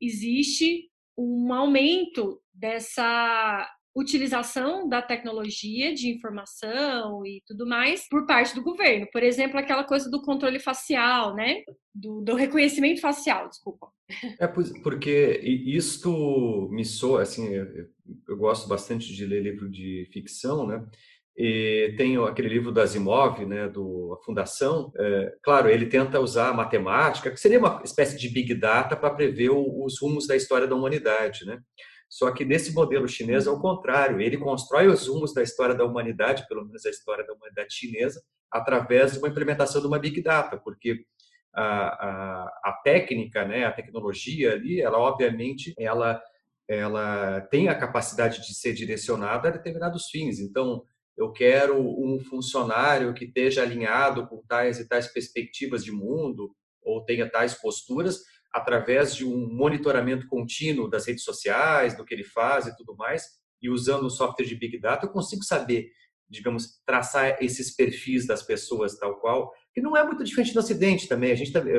existe um aumento dessa utilização da tecnologia de informação e tudo mais por parte do governo. Por exemplo, aquela coisa do controle facial, né? Do, do reconhecimento facial, desculpa. É porque isto me soa, assim, eu, gosto bastante de ler livro de ficção, né? E tem aquele livro do Asimov, né, do A Fundação. É, claro, ele tenta usar a matemática, que seria uma espécie de big data para prever os rumos da história da humanidade, né? Só que nesse modelo chinês é o contrário, ele constrói os rumos da história da humanidade, pelo menos a história da humanidade chinesa, através de uma implementação de uma big data, porque a, a, a técnica, né, a tecnologia ali, ela obviamente ela ela tem a capacidade de ser direcionada a determinados fins. Então, eu quero um funcionário que esteja alinhado com tais e tais perspectivas de mundo ou tenha tais posturas, através de um monitoramento contínuo das redes sociais, do que ele faz e tudo mais, e usando o software de Big Data, eu consigo saber, digamos, traçar esses perfis das pessoas tal qual, que não é muito diferente do Ocidente também. A gente tá, é,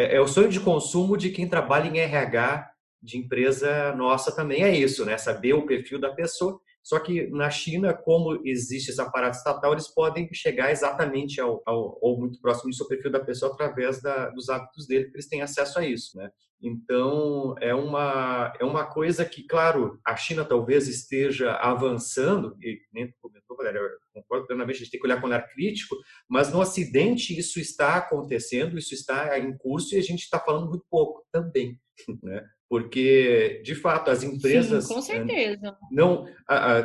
é, é o sonho de consumo de quem trabalha em RH de empresa nossa também é isso, né? Saber o perfil da pessoa só que na China, como existe esse aparato estatal, eles podem chegar exatamente ao, ao ou muito próximo do seu perfil da pessoa através da, dos hábitos dele, porque eles têm acesso a isso, né? Então, é uma, é uma coisa que, claro, a China talvez esteja avançando, e nem comentou, Valéria, eu concordo plenamente, a gente tem que olhar com olhar crítico, mas no Ocidente isso está acontecendo, isso está em curso e a gente está falando muito pouco também, né? Porque de fato as empresas Sim, com certeza. não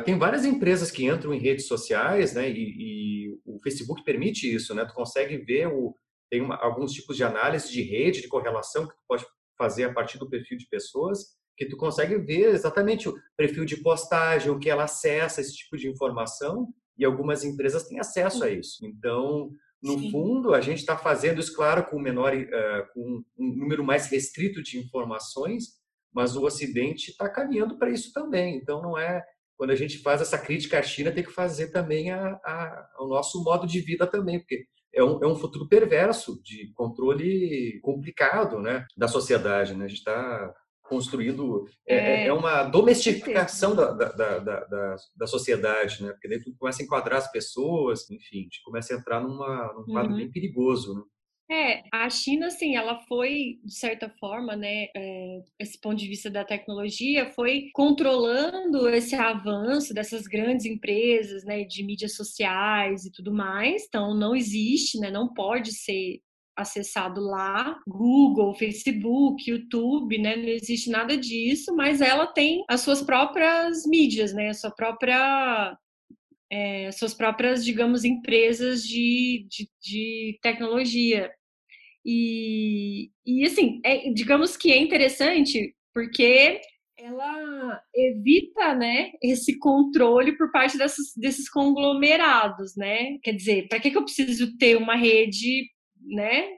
tem várias empresas que entram em redes sociais né e, e o Facebook permite isso né? Tu consegue ver o tem uma, alguns tipos de análise de rede de correlação que tu pode fazer a partir do perfil de pessoas que tu consegue ver exatamente o perfil de postagem, o que ela acessa, esse tipo de informação, e algumas empresas têm acesso a isso. Então, no Sim. fundo, a gente está fazendo isso, claro, com, menor, uh, com um número mais restrito de informações, mas o Ocidente está caminhando para isso também. Então, não é quando a gente faz essa crítica à China, tem que fazer também a, a, o nosso modo de vida também, porque é um, é um futuro perverso de controle complicado né, da sociedade. Né? A gente está construindo é, é, é, uma domesticação da, da, da, da, da sociedade, né? Porque daí tu começa a enquadrar as pessoas, enfim, a gente começa a entrar numa, num quadro uhum. bem perigoso, né? É, a China, assim, ela foi, de certa forma, né, é, esse ponto de vista da tecnologia, foi controlando esse avanço dessas grandes empresas, né, de mídias sociais e tudo mais. Então, não existe, né, não pode ser acessado lá, Google, Facebook, YouTube, né? Não existe nada disso, mas ela tem as suas próprias mídias, né? A sua própria é, suas próprias, digamos, empresas de, de, de tecnologia. E, e assim, é, digamos que é interessante porque ela evita, né, esse controle por parte dessas, desses conglomerados, né? Quer dizer, para que, que eu preciso ter uma rede né?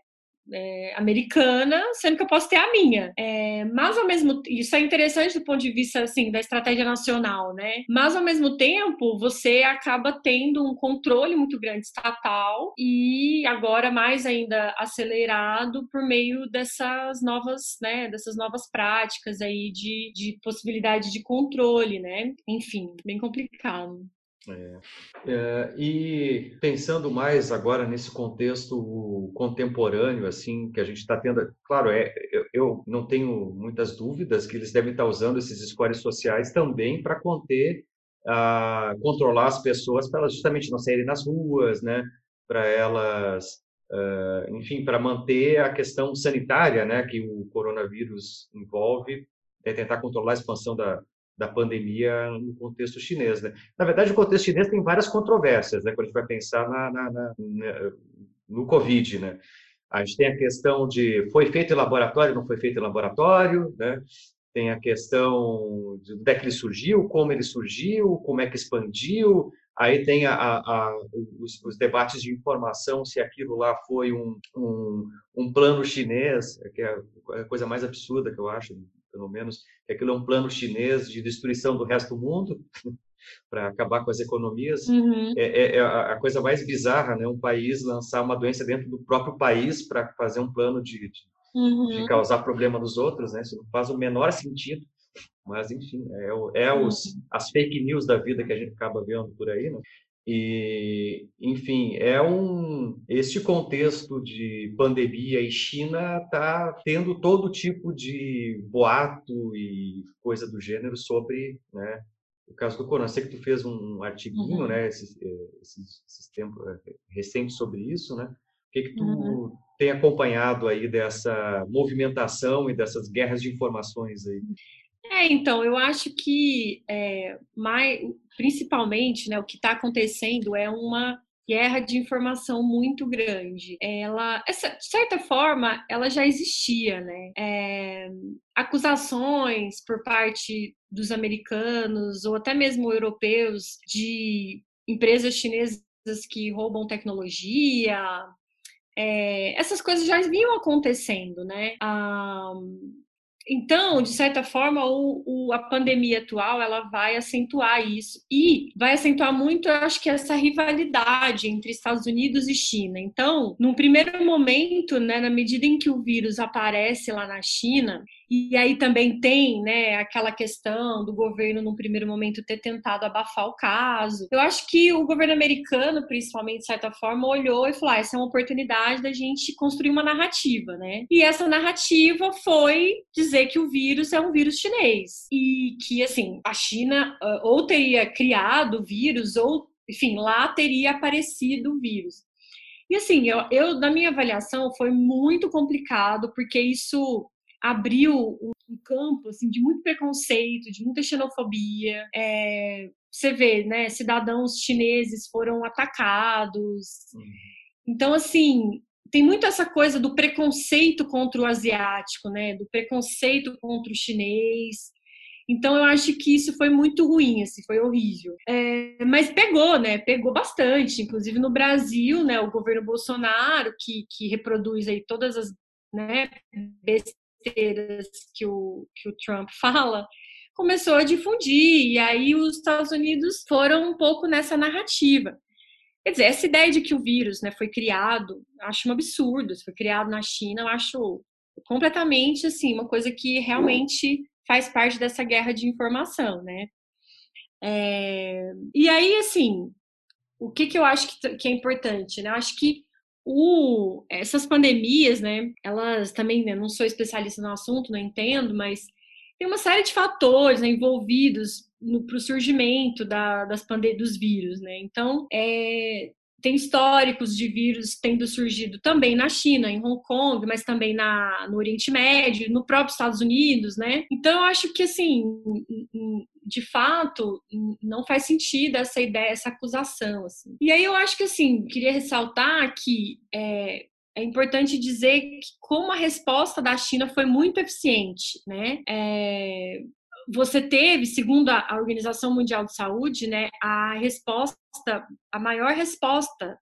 É, americana, sendo que eu posso ter a minha. É, mas ao mesmo isso é interessante do ponto de vista assim da estratégia nacional, né? Mas ao mesmo tempo você acaba tendo um controle muito grande estatal e agora mais ainda acelerado por meio dessas novas, né? Dessas novas práticas aí de, de possibilidade de controle, né? Enfim, bem complicado. É. É, e pensando mais agora nesse contexto contemporâneo, assim, que a gente está tendo, claro, é, eu, eu, não tenho muitas dúvidas que eles devem estar usando esses scores sociais também para conter, controlar as pessoas para elas justamente não saírem nas ruas, né? Para elas, uh, enfim, para manter a questão sanitária, né? Que o coronavírus envolve, é tentar controlar a expansão da, da pandemia no contexto chinês. Né? Na verdade, o contexto chinês tem várias controvérsias, né? quando a gente vai pensar na, na, na, no Covid. Né? A gente tem a questão de foi feito em laboratório, não foi feito em laboratório, né? tem a questão de onde é que ele surgiu, como ele surgiu, como é que expandiu, aí tem a, a, os, os, debates de informação, se aquilo lá foi um, um, um plano chinês, que é a coisa mais absurda que eu acho, pelo menos, que aquilo é um plano chinês de destruição do resto do mundo para acabar com as economias. Uhum. É, é, é, a coisa mais bizarra, né? Um país lançar uma doença dentro do próprio país para fazer um plano de, de, uhum. de, causar problema nos outros, né? Isso não faz o menor sentido. Mas, enfim, é, é os, uhum. as fake news da vida que a gente acaba vendo por aí, né? E, enfim, é um este contexto de pandemia e China está tendo todo tipo de boato e coisa do gênero sobre, né, o caso do corona. Sei que tu fez um artiguinho, uhum. né, esses, eh, esses, esses tempos eh, recentes sobre isso, né? O que que tu uhum. tem acompanhado aí dessa movimentação e dessas guerras de informações aí? É, então, eu acho que é, mais, principalmente né, o que está acontecendo é uma guerra de informação muito grande. Ela, essa, de certa forma, ela já existia, né? É, acusações por parte dos americanos ou até mesmo europeus de empresas chinesas que roubam tecnologia. É, essas coisas já vinham acontecendo, né? Ah, então, de certa forma, o, o, a pandemia atual ela vai acentuar isso e vai acentuar muito, eu acho que essa rivalidade entre Estados Unidos e China. Então, num primeiro momento, né, na medida em que o vírus aparece lá na China, e aí também tem, né, aquela questão do governo, num primeiro momento, ter tentado abafar o caso. Eu acho que o governo americano, principalmente, de certa forma, olhou e falou: ah, essa é uma oportunidade da gente construir uma narrativa, né? E essa narrativa foi dizer que o vírus é um vírus chinês. E que, assim, a China ah, ou teria criado o vírus, ou, enfim, lá teria aparecido o vírus. E assim, eu, eu, na minha avaliação, foi muito complicado, porque isso abriu um campo assim, de muito preconceito, de muita xenofobia. É, você vê, né, cidadãos chineses foram atacados. Uhum. Então, assim, tem muito essa coisa do preconceito contra o asiático, né? Do preconceito contra o chinês. Então eu acho que isso foi muito ruim, assim, foi horrível. É, mas pegou, né? Pegou bastante, inclusive no Brasil, né? O governo Bolsonaro que, que reproduz aí todas as né, besteiras que o, que o Trump fala, começou a difundir e aí os Estados Unidos foram um pouco nessa narrativa. Quer dizer, essa ideia de que o vírus né, foi criado, acho um absurdo. Se foi criado na China, eu acho completamente assim uma coisa que realmente faz parte dessa guerra de informação, né? É... E aí, assim, o que, que eu acho que, que é importante, né? Eu acho que o, essas pandemias, né? Elas também, né, não sou especialista no assunto, não entendo, mas tem uma série de fatores né, envolvidos para o surgimento da, das pandemias dos vírus, né? Então, é, tem históricos de vírus tendo surgido também na China, em Hong Kong, mas também na, no Oriente Médio, no próprio Estados Unidos, né? Então, eu acho que, assim, de fato, não faz sentido essa ideia, essa acusação, assim. E aí eu acho que, assim, queria ressaltar que é, é importante dizer que como a resposta da China foi muito eficiente, né? É, você teve, segundo a Organização Mundial de Saúde, né, a resposta, a maior resposta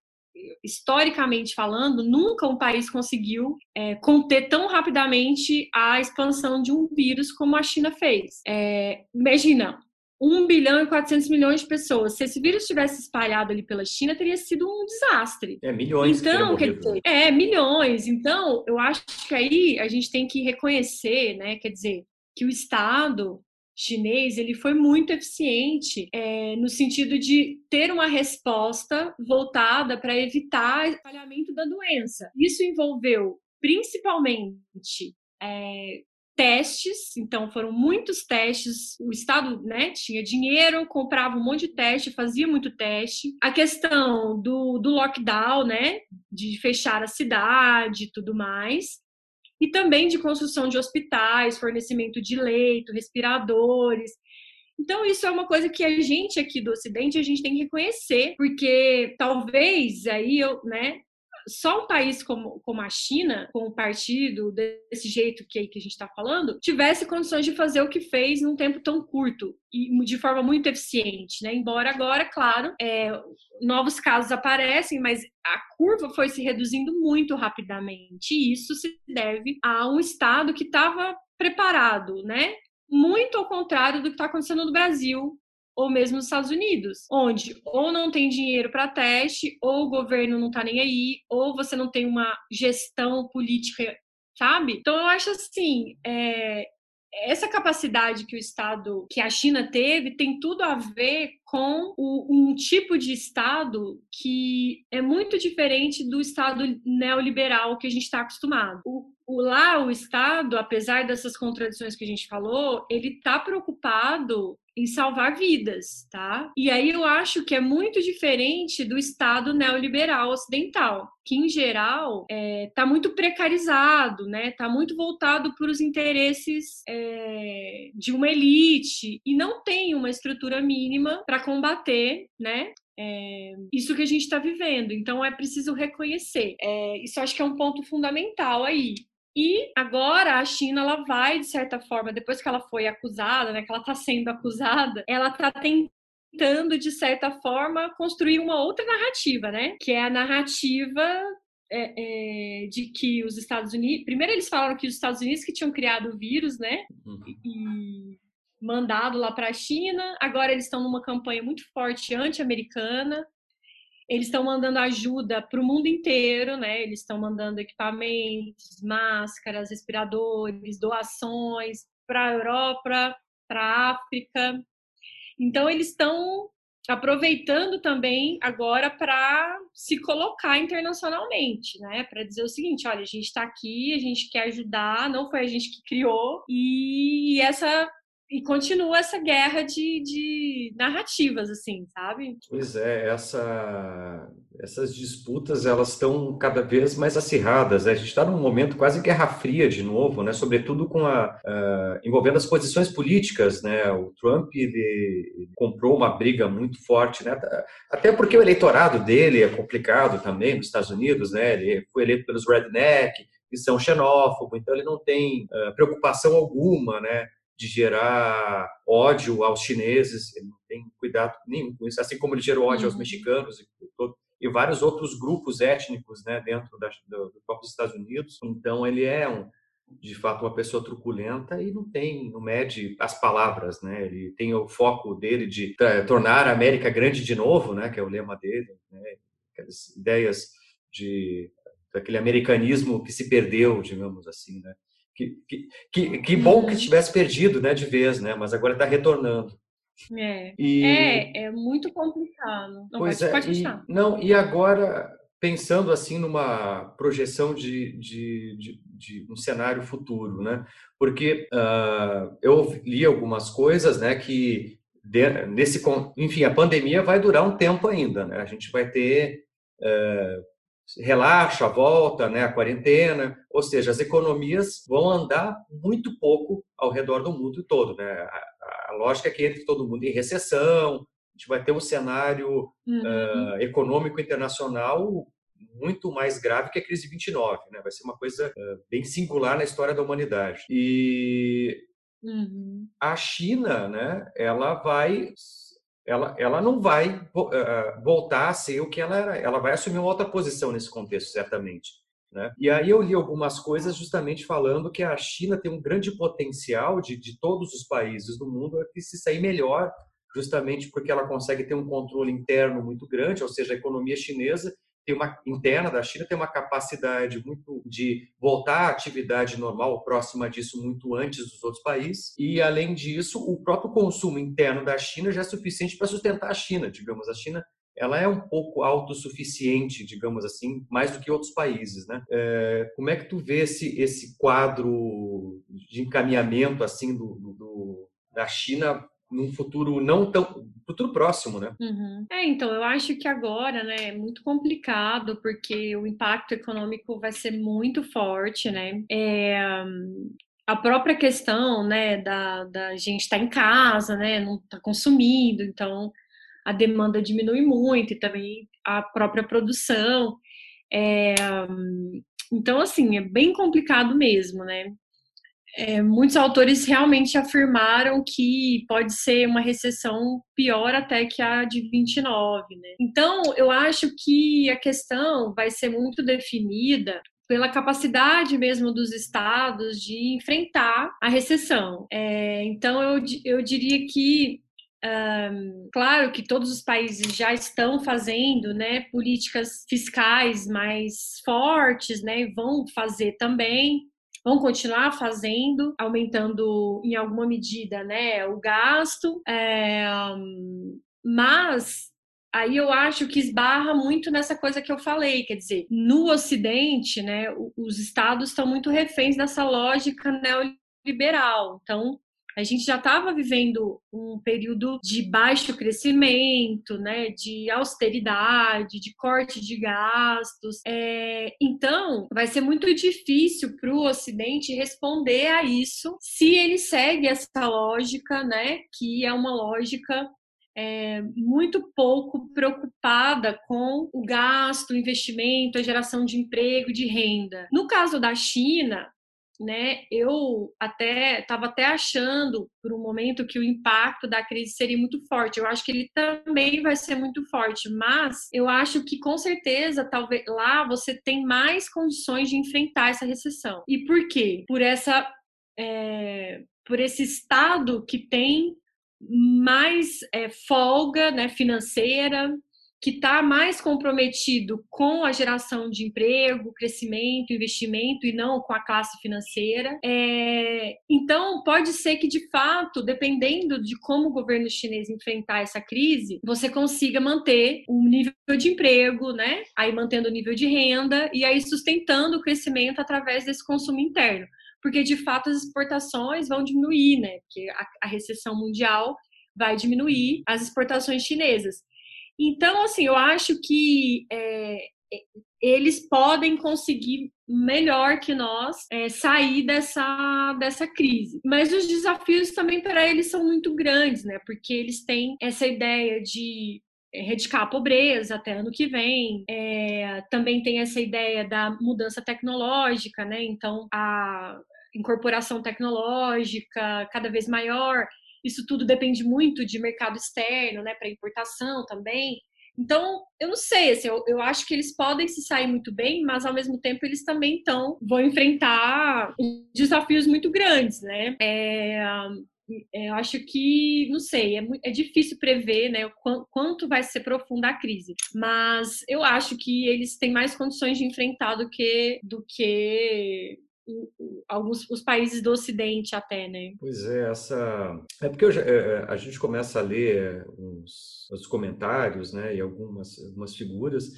historicamente falando, nunca um país conseguiu é, conter tão rapidamente a expansão de um vírus como a China fez. É, imagina, 1 bilhão e 400 milhões de pessoas. Se esse vírus tivesse espalhado ali pela China, teria sido um desastre. É, milhões. Então, quer dizer, é, milhões. Então, eu acho que aí a gente tem que reconhecer, né, quer dizer, que o Estado chinês ele foi muito eficiente é, no sentido de ter uma resposta voltada para evitar o espalhamento da doença. Isso envolveu principalmente é, testes, então foram muitos testes. O Estado né, tinha dinheiro, comprava um monte de teste, fazia muito teste. A questão do, do lockdown, né, de fechar a cidade e tudo mais e também de construção de hospitais, fornecimento de leito, respiradores. Então, isso é uma coisa que a gente aqui do Ocidente, a gente tem que reconhecer, porque talvez aí eu, né, só um país como, como a China, com um partido desse jeito que, que a gente está falando, tivesse condições de fazer o que fez num tempo tão curto e de forma muito eficiente, né? Embora agora, claro, é, novos casos aparecem, mas a curva foi se reduzindo muito rapidamente. E isso se deve a um Estado que estava preparado, né? Muito ao contrário do que está acontecendo no Brasil, ou mesmo nos Estados Unidos, onde ou não tem dinheiro para teste, ou o governo não está nem aí, ou você não tem uma gestão política, sabe? Então eu acho assim, é, essa capacidade que o Estado, que a China teve, tem tudo a ver com o, um tipo de Estado que é muito diferente do Estado neoliberal que a gente está acostumado. O, o, lá, o Estado, apesar dessas contradições que a gente falou, ele está preocupado em salvar vidas, tá? E aí eu acho que é muito diferente do Estado neoliberal ocidental, que em geral está é, muito precarizado, né? Está muito voltado para os interesses é, de uma elite e não tem uma estrutura mínima para combater, né? É, isso que a gente está vivendo. Então é preciso reconhecer. É, isso acho que é um ponto fundamental aí. E agora a China ela vai, de certa forma, depois que ela foi acusada, né, que ela está sendo acusada, ela está tentando, de certa forma, construir uma outra narrativa, né? Que é a narrativa é, é, de que os Estados Unidos. Primeiro, eles falaram que os Estados Unidos que tinham criado o vírus, né? Uhum. E mandado lá para a China. Agora eles estão numa campanha muito forte anti-americana. Eles estão mandando ajuda para o mundo inteiro, né? Eles estão mandando equipamentos, máscaras, respiradores, doações para a Europa, para a África. Então, eles estão aproveitando também agora para se colocar internacionalmente, né? Para dizer o seguinte: olha, a gente está aqui, a gente quer ajudar, não foi a gente que criou, e essa e continua essa guerra de, de narrativas, assim, sabe? Pois é, essa, essas disputas elas estão cada vez mais acirradas. Né? A gente está num momento quase guerra fria de novo, né? Sobretudo com a uh, envolvendo as posições políticas, né? O Trump ele comprou uma briga muito forte, né? Até porque o eleitorado dele é complicado também nos Estados Unidos, né? Ele foi eleito pelos redneck que são xenófobos, então ele não tem uh, preocupação alguma, né? De gerar ódio aos chineses, ele não tem cuidado nenhum com isso, assim como ele gerou ódio uhum. aos mexicanos e, e, vários outros grupos étnicos né, dentro da, do, do próprio Estados Unidos. Então, ele é, um, de fato, uma pessoa truculenta e não tem, não mede as palavras, né? Ele tem o foco dele de tornar a América grande de novo, né? Que é o lema dele, né? Aquelas ideias de daquele americanismo que se perdeu, digamos assim, né? Que, que, que, bom que uhum. tivesse perdido, né, de vez, né? Mas agora está retornando. É, e... é, é muito complicado. Não, pois pode, é, pode e, não, e agora, pensando assim numa projeção de, de, de, de um cenário futuro, né? Porque uh, eu li algumas coisas, né, que de, nesse, enfim, a pandemia vai durar um tempo ainda, né? A gente vai ter uh, relaxa, volta, né, a quarentena, ou seja, as economias vão andar muito pouco ao redor do mundo todo, né? A, a lógica é que entre todo mundo em recessão, a gente vai ter um cenário uhum. uh, econômico internacional muito mais grave que a crise de 29, né? Vai ser uma coisa uh, bem singular na história da humanidade. E uhum. a China, né? Ela vai ela, ela não vai uh, voltar a ser o que ela era. Ela vai assumir uma outra posição nesse contexto, certamente. Né? E aí eu li algumas coisas justamente falando que a China tem um grande potencial de, de todos os países do mundo a se sair melhor, justamente porque ela consegue ter um controle interno muito grande, ou seja, a economia chinesa tem uma interna da China tem uma capacidade muito de voltar à atividade normal próxima disso muito antes dos outros países e além disso o próprio consumo interno da China já é suficiente para sustentar a China digamos a China ela é um pouco autossuficiente, digamos assim, mais do que outros países, né? É, como é que tu vê esse, esse quadro de encaminhamento assim do, do da China num futuro não tão futuro próximo, né? Uhum. É, então eu acho que agora, né, é muito complicado porque o impacto econômico vai ser muito forte, né? É, a própria questão, né, da, da gente estar tá em casa, né, não estar tá consumindo, então a demanda diminui muito e também a própria produção. É, então, assim, é bem complicado mesmo, né? É, muitos autores realmente afirmaram que pode ser uma recessão pior até que a de 29, né? Então, eu acho que a questão vai ser muito definida pela capacidade mesmo dos estados de enfrentar a recessão. É, então, eu, eu diria que um, claro que todos os países já estão fazendo né, políticas fiscais mais fortes, né, vão fazer também, vão continuar fazendo, aumentando em alguma medida né, o gasto, é, mas aí eu acho que esbarra muito nessa coisa que eu falei, quer dizer, no Ocidente, né, os estados estão muito reféns dessa lógica neoliberal. Então, a gente já estava vivendo um período de baixo crescimento, né, de austeridade, de corte de gastos. É, então, vai ser muito difícil para o Ocidente responder a isso se ele segue essa lógica, né, que é uma lógica é, muito pouco preocupada com o gasto, o investimento, a geração de emprego, de renda. No caso da China, né, eu até estava até achando por um momento que o impacto da crise seria muito forte. Eu acho que ele também vai ser muito forte, mas eu acho que com certeza talvez lá você tem mais condições de enfrentar essa recessão. E por quê? Por essa é, por esse estado que tem mais é, folga né, financeira, que está mais comprometido com a geração de emprego, crescimento, investimento e não com a classe financeira. É, então, pode ser que, de fato, dependendo de como o governo chinês enfrentar essa crise, você consiga manter um nível de emprego, né? Aí mantendo o nível de renda e aí sustentando o crescimento através desse consumo interno. porque de fato as exportações vão diminuir, né? Porque a, a recessão mundial vai diminuir as exportações chinesas. Então, assim, eu acho que é, eles podem conseguir melhor que nós é, sair dessa, dessa crise. Mas os desafios também para eles são muito grandes, né? Porque eles têm essa ideia de erradicar a pobreza até ano que vem. É, também tem essa ideia da mudança tecnológica, né? Então, a incorporação tecnológica cada vez maior. Isso tudo depende muito de mercado externo, né? Para importação também. Então, eu não sei, assim, eu, eu, acho que eles podem se sair muito bem, mas ao mesmo tempo eles também estão, vão enfrentar desafios muito grandes, né? É, é, eu acho que, não sei, é, é difícil prever né, o quanto vai ser profunda a crise. Mas eu acho que eles têm mais condições de enfrentar do que, do que alguns os países do Ocidente até, né? Pois é, essa é porque já, é, é, a gente começa a ler uns, os comentários, né, e algumas, algumas figuras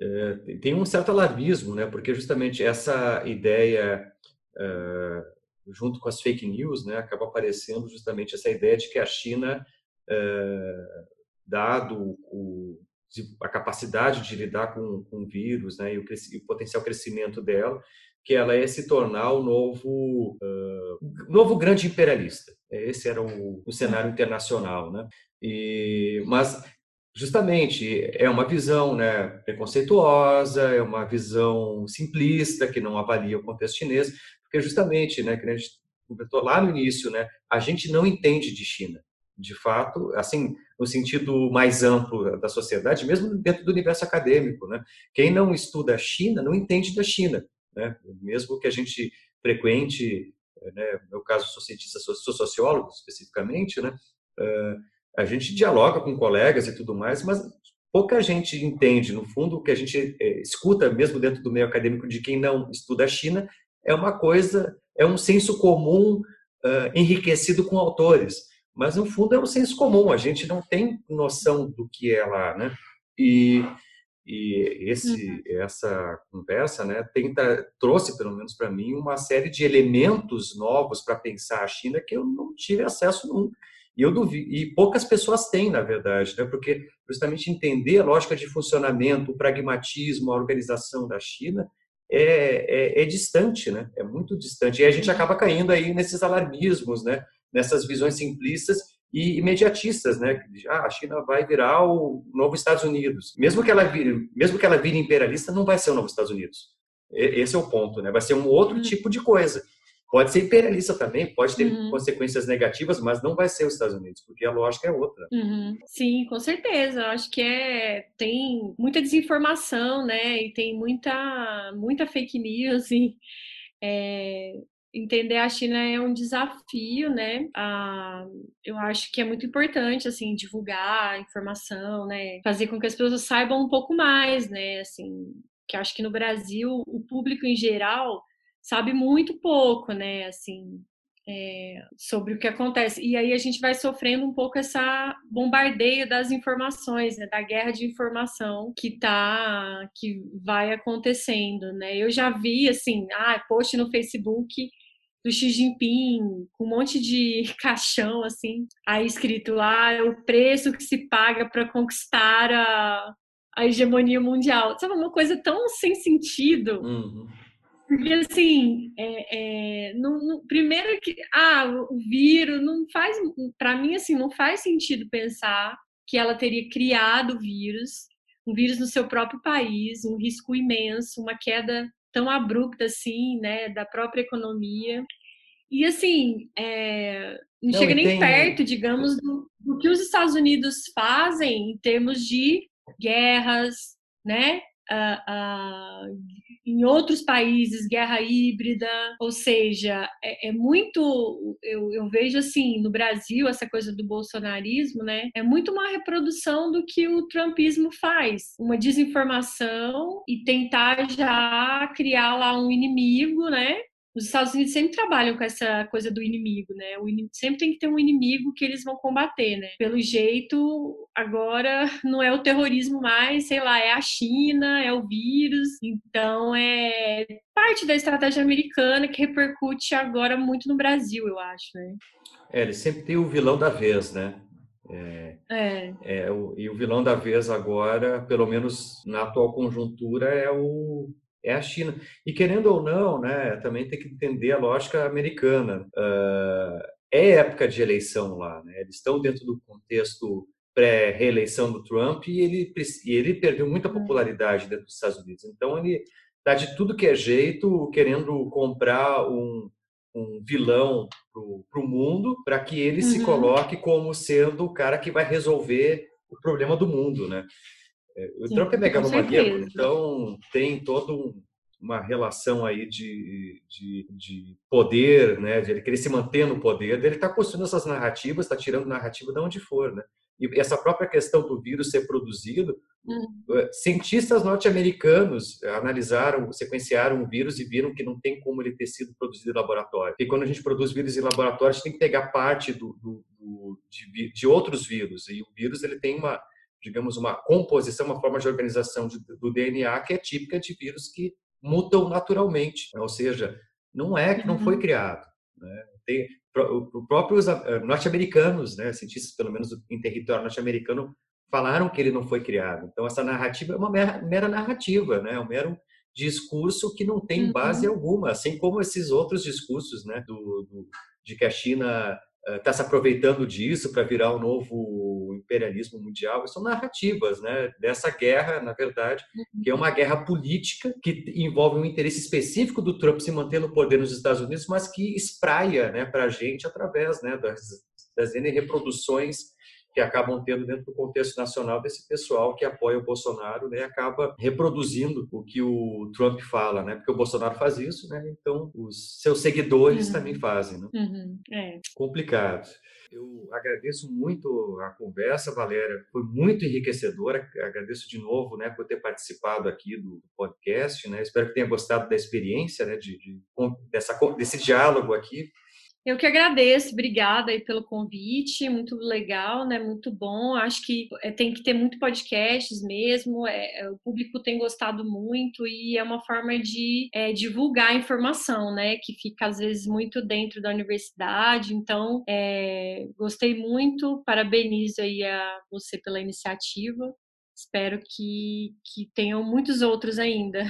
é, tem um certo alarmismo, né? Porque justamente essa ideia é, junto com as fake news, né, acaba aparecendo justamente essa ideia de que a China, é, dado o, a capacidade de lidar com, com o vírus né, e, o, o, potencial crescimento dela, que ela ia se tornar o novo, uh, novo grande imperialista. Esse era o, o cenário internacional. Né? E, mas justamente é uma visão né, preconceituosa, é uma visão simplista que não avalia o contexto chinês, porque justamente, né, que a gente comentou lá no início, né, a gente não entende de China, de fato, assim, no sentido mais amplo da sociedade, mesmo dentro do universo acadêmico, né? Quem não estuda a China não entende da China, né? Mesmo que a gente frequente, né, no meu caso sou cientista, sou sociólogo especificamente, né? Uh, a gente dialoga com colegas e tudo mais, mas pouca gente entende, no fundo, o que a gente é, escuta mesmo dentro do meio acadêmico de quem não estuda a China é uma coisa, é um senso comum uh, enriquecido com autores. Mas, no fundo, é um senso comum, a gente não tem noção do que é lá, né? E, e esse, uhum. essa conversa né, tenta, trouxe, pelo menos para mim, uma série de elementos novos para pensar a China que eu não tive acesso nunca. E eu duvido, e poucas pessoas têm, na verdade, né? porque justamente entender a lógica de funcionamento, o pragmatismo, a organização da China é, é, é, distante, né? É muito distante. E a gente acaba caindo aí nesses alarmismos, né? Nessas visões simplistas e imediatistas, né? Ah, a China vai virar o novo Estados Unidos. Mesmo que ela vire, mesmo que ela vire imperialista, não vai ser o novo Estados Unidos. Esse é o ponto, né? Vai ser um outro uhum. tipo de coisa. Pode ser imperialista também, pode ter uhum. consequências negativas, mas não vai ser os Estados Unidos, porque a lógica é outra. Uhum. Sim, com certeza. Eu acho que é tem muita desinformação, né? E tem muita muita fake news e é, entender a China é um desafio, né? Ah, eu acho que é muito importante, assim, divulgar informação, né? Fazer com que as pessoas saibam um pouco mais, né? Assim, que acho que no Brasil o público em geral sabe muito pouco, né, assim, é, sobre o que acontece. E aí a gente vai sofrendo um pouco essa bombardeio das informações, né, da guerra de informação que tá, que vai acontecendo, né. Eu já vi, assim, ah, post no Facebook do Xi Jinping, com um monte de caixão, assim, aí escrito lá, ah, o preço que se paga para conquistar a, a hegemonia mundial. Sabe, uma coisa tão sem sentido. Uhum porque, assim, é, é, primeiro que. Ah, o vírus não faz. Para mim, assim, não faz sentido pensar que ela teria criado o vírus, um vírus no seu próprio país, um risco imenso, uma queda tão abrupta assim, né, da própria economia. E, assim, é, não, não chega nem tem... perto, digamos, do, do que os Estados Unidos fazem em termos de guerras, né? Uh, uh, em outros países, guerra híbrida, ou seja, é, é muito. Eu, eu, vejo assim, no Brasil, essa coisa do bolsonarismo, né? É muito uma reprodução do que o trumpismo faz. Uma desinformação e tentar já criar lá um inimigo, né? Os Estados Unidos sempre trabalham com essa coisa do inimigo, né? O inimigo, sempre tem que ter um inimigo que eles vão combater, né? Pelo jeito, agora não é o terrorismo mais, sei lá, é a China, é o vírus. Então é parte da estratégia americana que repercute agora muito no Brasil, eu acho, né? É, ele sempre tem o vilão da vez, né? É, é. é o, e o vilão da vez agora, pelo menos na atual conjuntura, é o é a China. E querendo ou não, né, também tem que entender a lógica americana. Uh, é época de eleição lá, né? Eles estão dentro do contexto pré-reeleição do Trump e ele, e ele perdeu muita uhum. popularidade dentro dos Estados Unidos. Então ele dá de tudo que é jeito, querendo comprar um, um vilão para o mundo, para que ele uhum. se coloque como sendo o cara que vai resolver o problema do mundo, né? É, o Sim, Trump é megalomaníaco, então tem toda um, uma relação aí de, de, de, poder, né? De ele querer se manter no poder. Ele está construindo essas narrativas, está tirando narrativa de onde for, né? E essa própria questão do vírus ser produzido, uhum. Eh, cientistas norte-americanos analisaram, sequenciaram o vírus e viram que não tem como ele ter sido produzido em laboratório. E quando a gente produz vírus em laboratório, a gente tem que pegar parte do, do, do de, de, outros vírus. E o vírus ele tem uma digamos, uma composição, uma forma de organização do DNA que é típica de vírus que mutam naturalmente, né? ou seja, não é que não foi uhum. criado. Né? Tem, o próprios eh, norte-americanos, né, cientistas pelo menos em território norte-americano, falaram que ele não foi criado. Então essa narrativa é uma mera, mera narrativa, né, é um mero discurso que não tem base uhum. alguma, assim como esses outros discursos, né, do, do de que a China está se aproveitando disso para virar um novo imperialismo mundial. São narrativas né, dessa guerra, na verdade, que é uma guerra política que envolve um interesse específico do Trump se manter no poder nos Estados Unidos, mas que espraia né, para a gente através né, das, das reproduções que acabam tendo dentro do contexto nacional desse pessoal que apoia o Bolsonaro, né, acaba reproduzindo o que o Trump fala, né, porque o Bolsonaro faz isso, né, então os seus seguidores uhum. também fazem, né? Uhum. É. Complicado. Eu agradeço muito a conversa, Valéria, foi muito enriquecedora. Agradeço de novo, né, por ter participado aqui do podcast, né. Espero que tenha gostado da experiência, né, de, de dessa, desse diálogo aqui. Eu que agradeço, obrigada aí pelo convite, muito legal, né? Muito bom. Acho que é, tem que ter muito podcasts mesmo. É, é, o público tem gostado muito e é uma forma de é, divulgar informação, né? Que fica às vezes muito dentro da universidade. Então, é, gostei muito. Parabenizo aí a você pela iniciativa. Espero que, que tenham muitos outros ainda.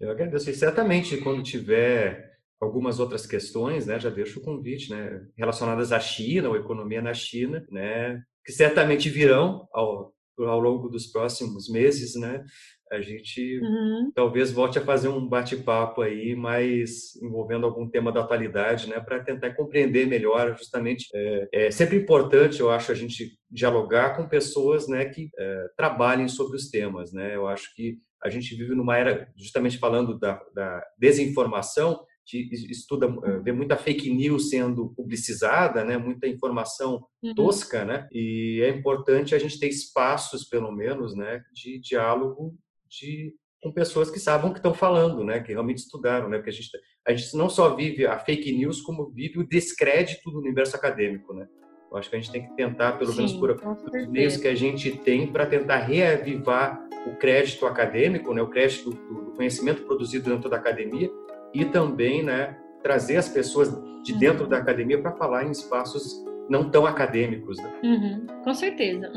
Eu agradeço. E certamente, quando tiver algumas outras questões, né, já deixo o convite, né, relacionadas à China, ou economia na China, né, que certamente virão ao, ao longo dos próximos meses, né, a gente uhum. talvez volte a fazer um bate-papo aí, mais envolvendo algum tema da atualidade, né, para tentar compreender melhor, justamente, é, é, sempre importante, eu acho, a gente dialogar com pessoas, né, que é, trabalhem sobre os temas, né, eu acho que a gente vive numa era, justamente falando da, da desinformação, estuda, eh, vê muita fake news sendo publicizada, né? Muita informação uhum. tosca, né? E é importante a gente ter espaços, pelo menos, né? De diálogo de com pessoas que sabem o que estão falando, né? Que realmente estudaram, né? Porque a gente a gente não só vive a fake news, como vive o descrédito do universo acadêmico, né? Eu acho que a gente tem que tentar, pelo Sim, menos por os meios que a gente tem, para tentar reavivar o crédito acadêmico, né? O crédito do conhecimento produzido dentro da academia e também né, trazer as pessoas de uhum. dentro da academia para falar em espaços não tão acadêmicos. Né? Uhum, com certeza.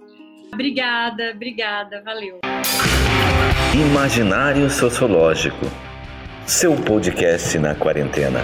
obrigada, obrigada, valeu. Imaginário Sociológico, seu podcast na quarentena.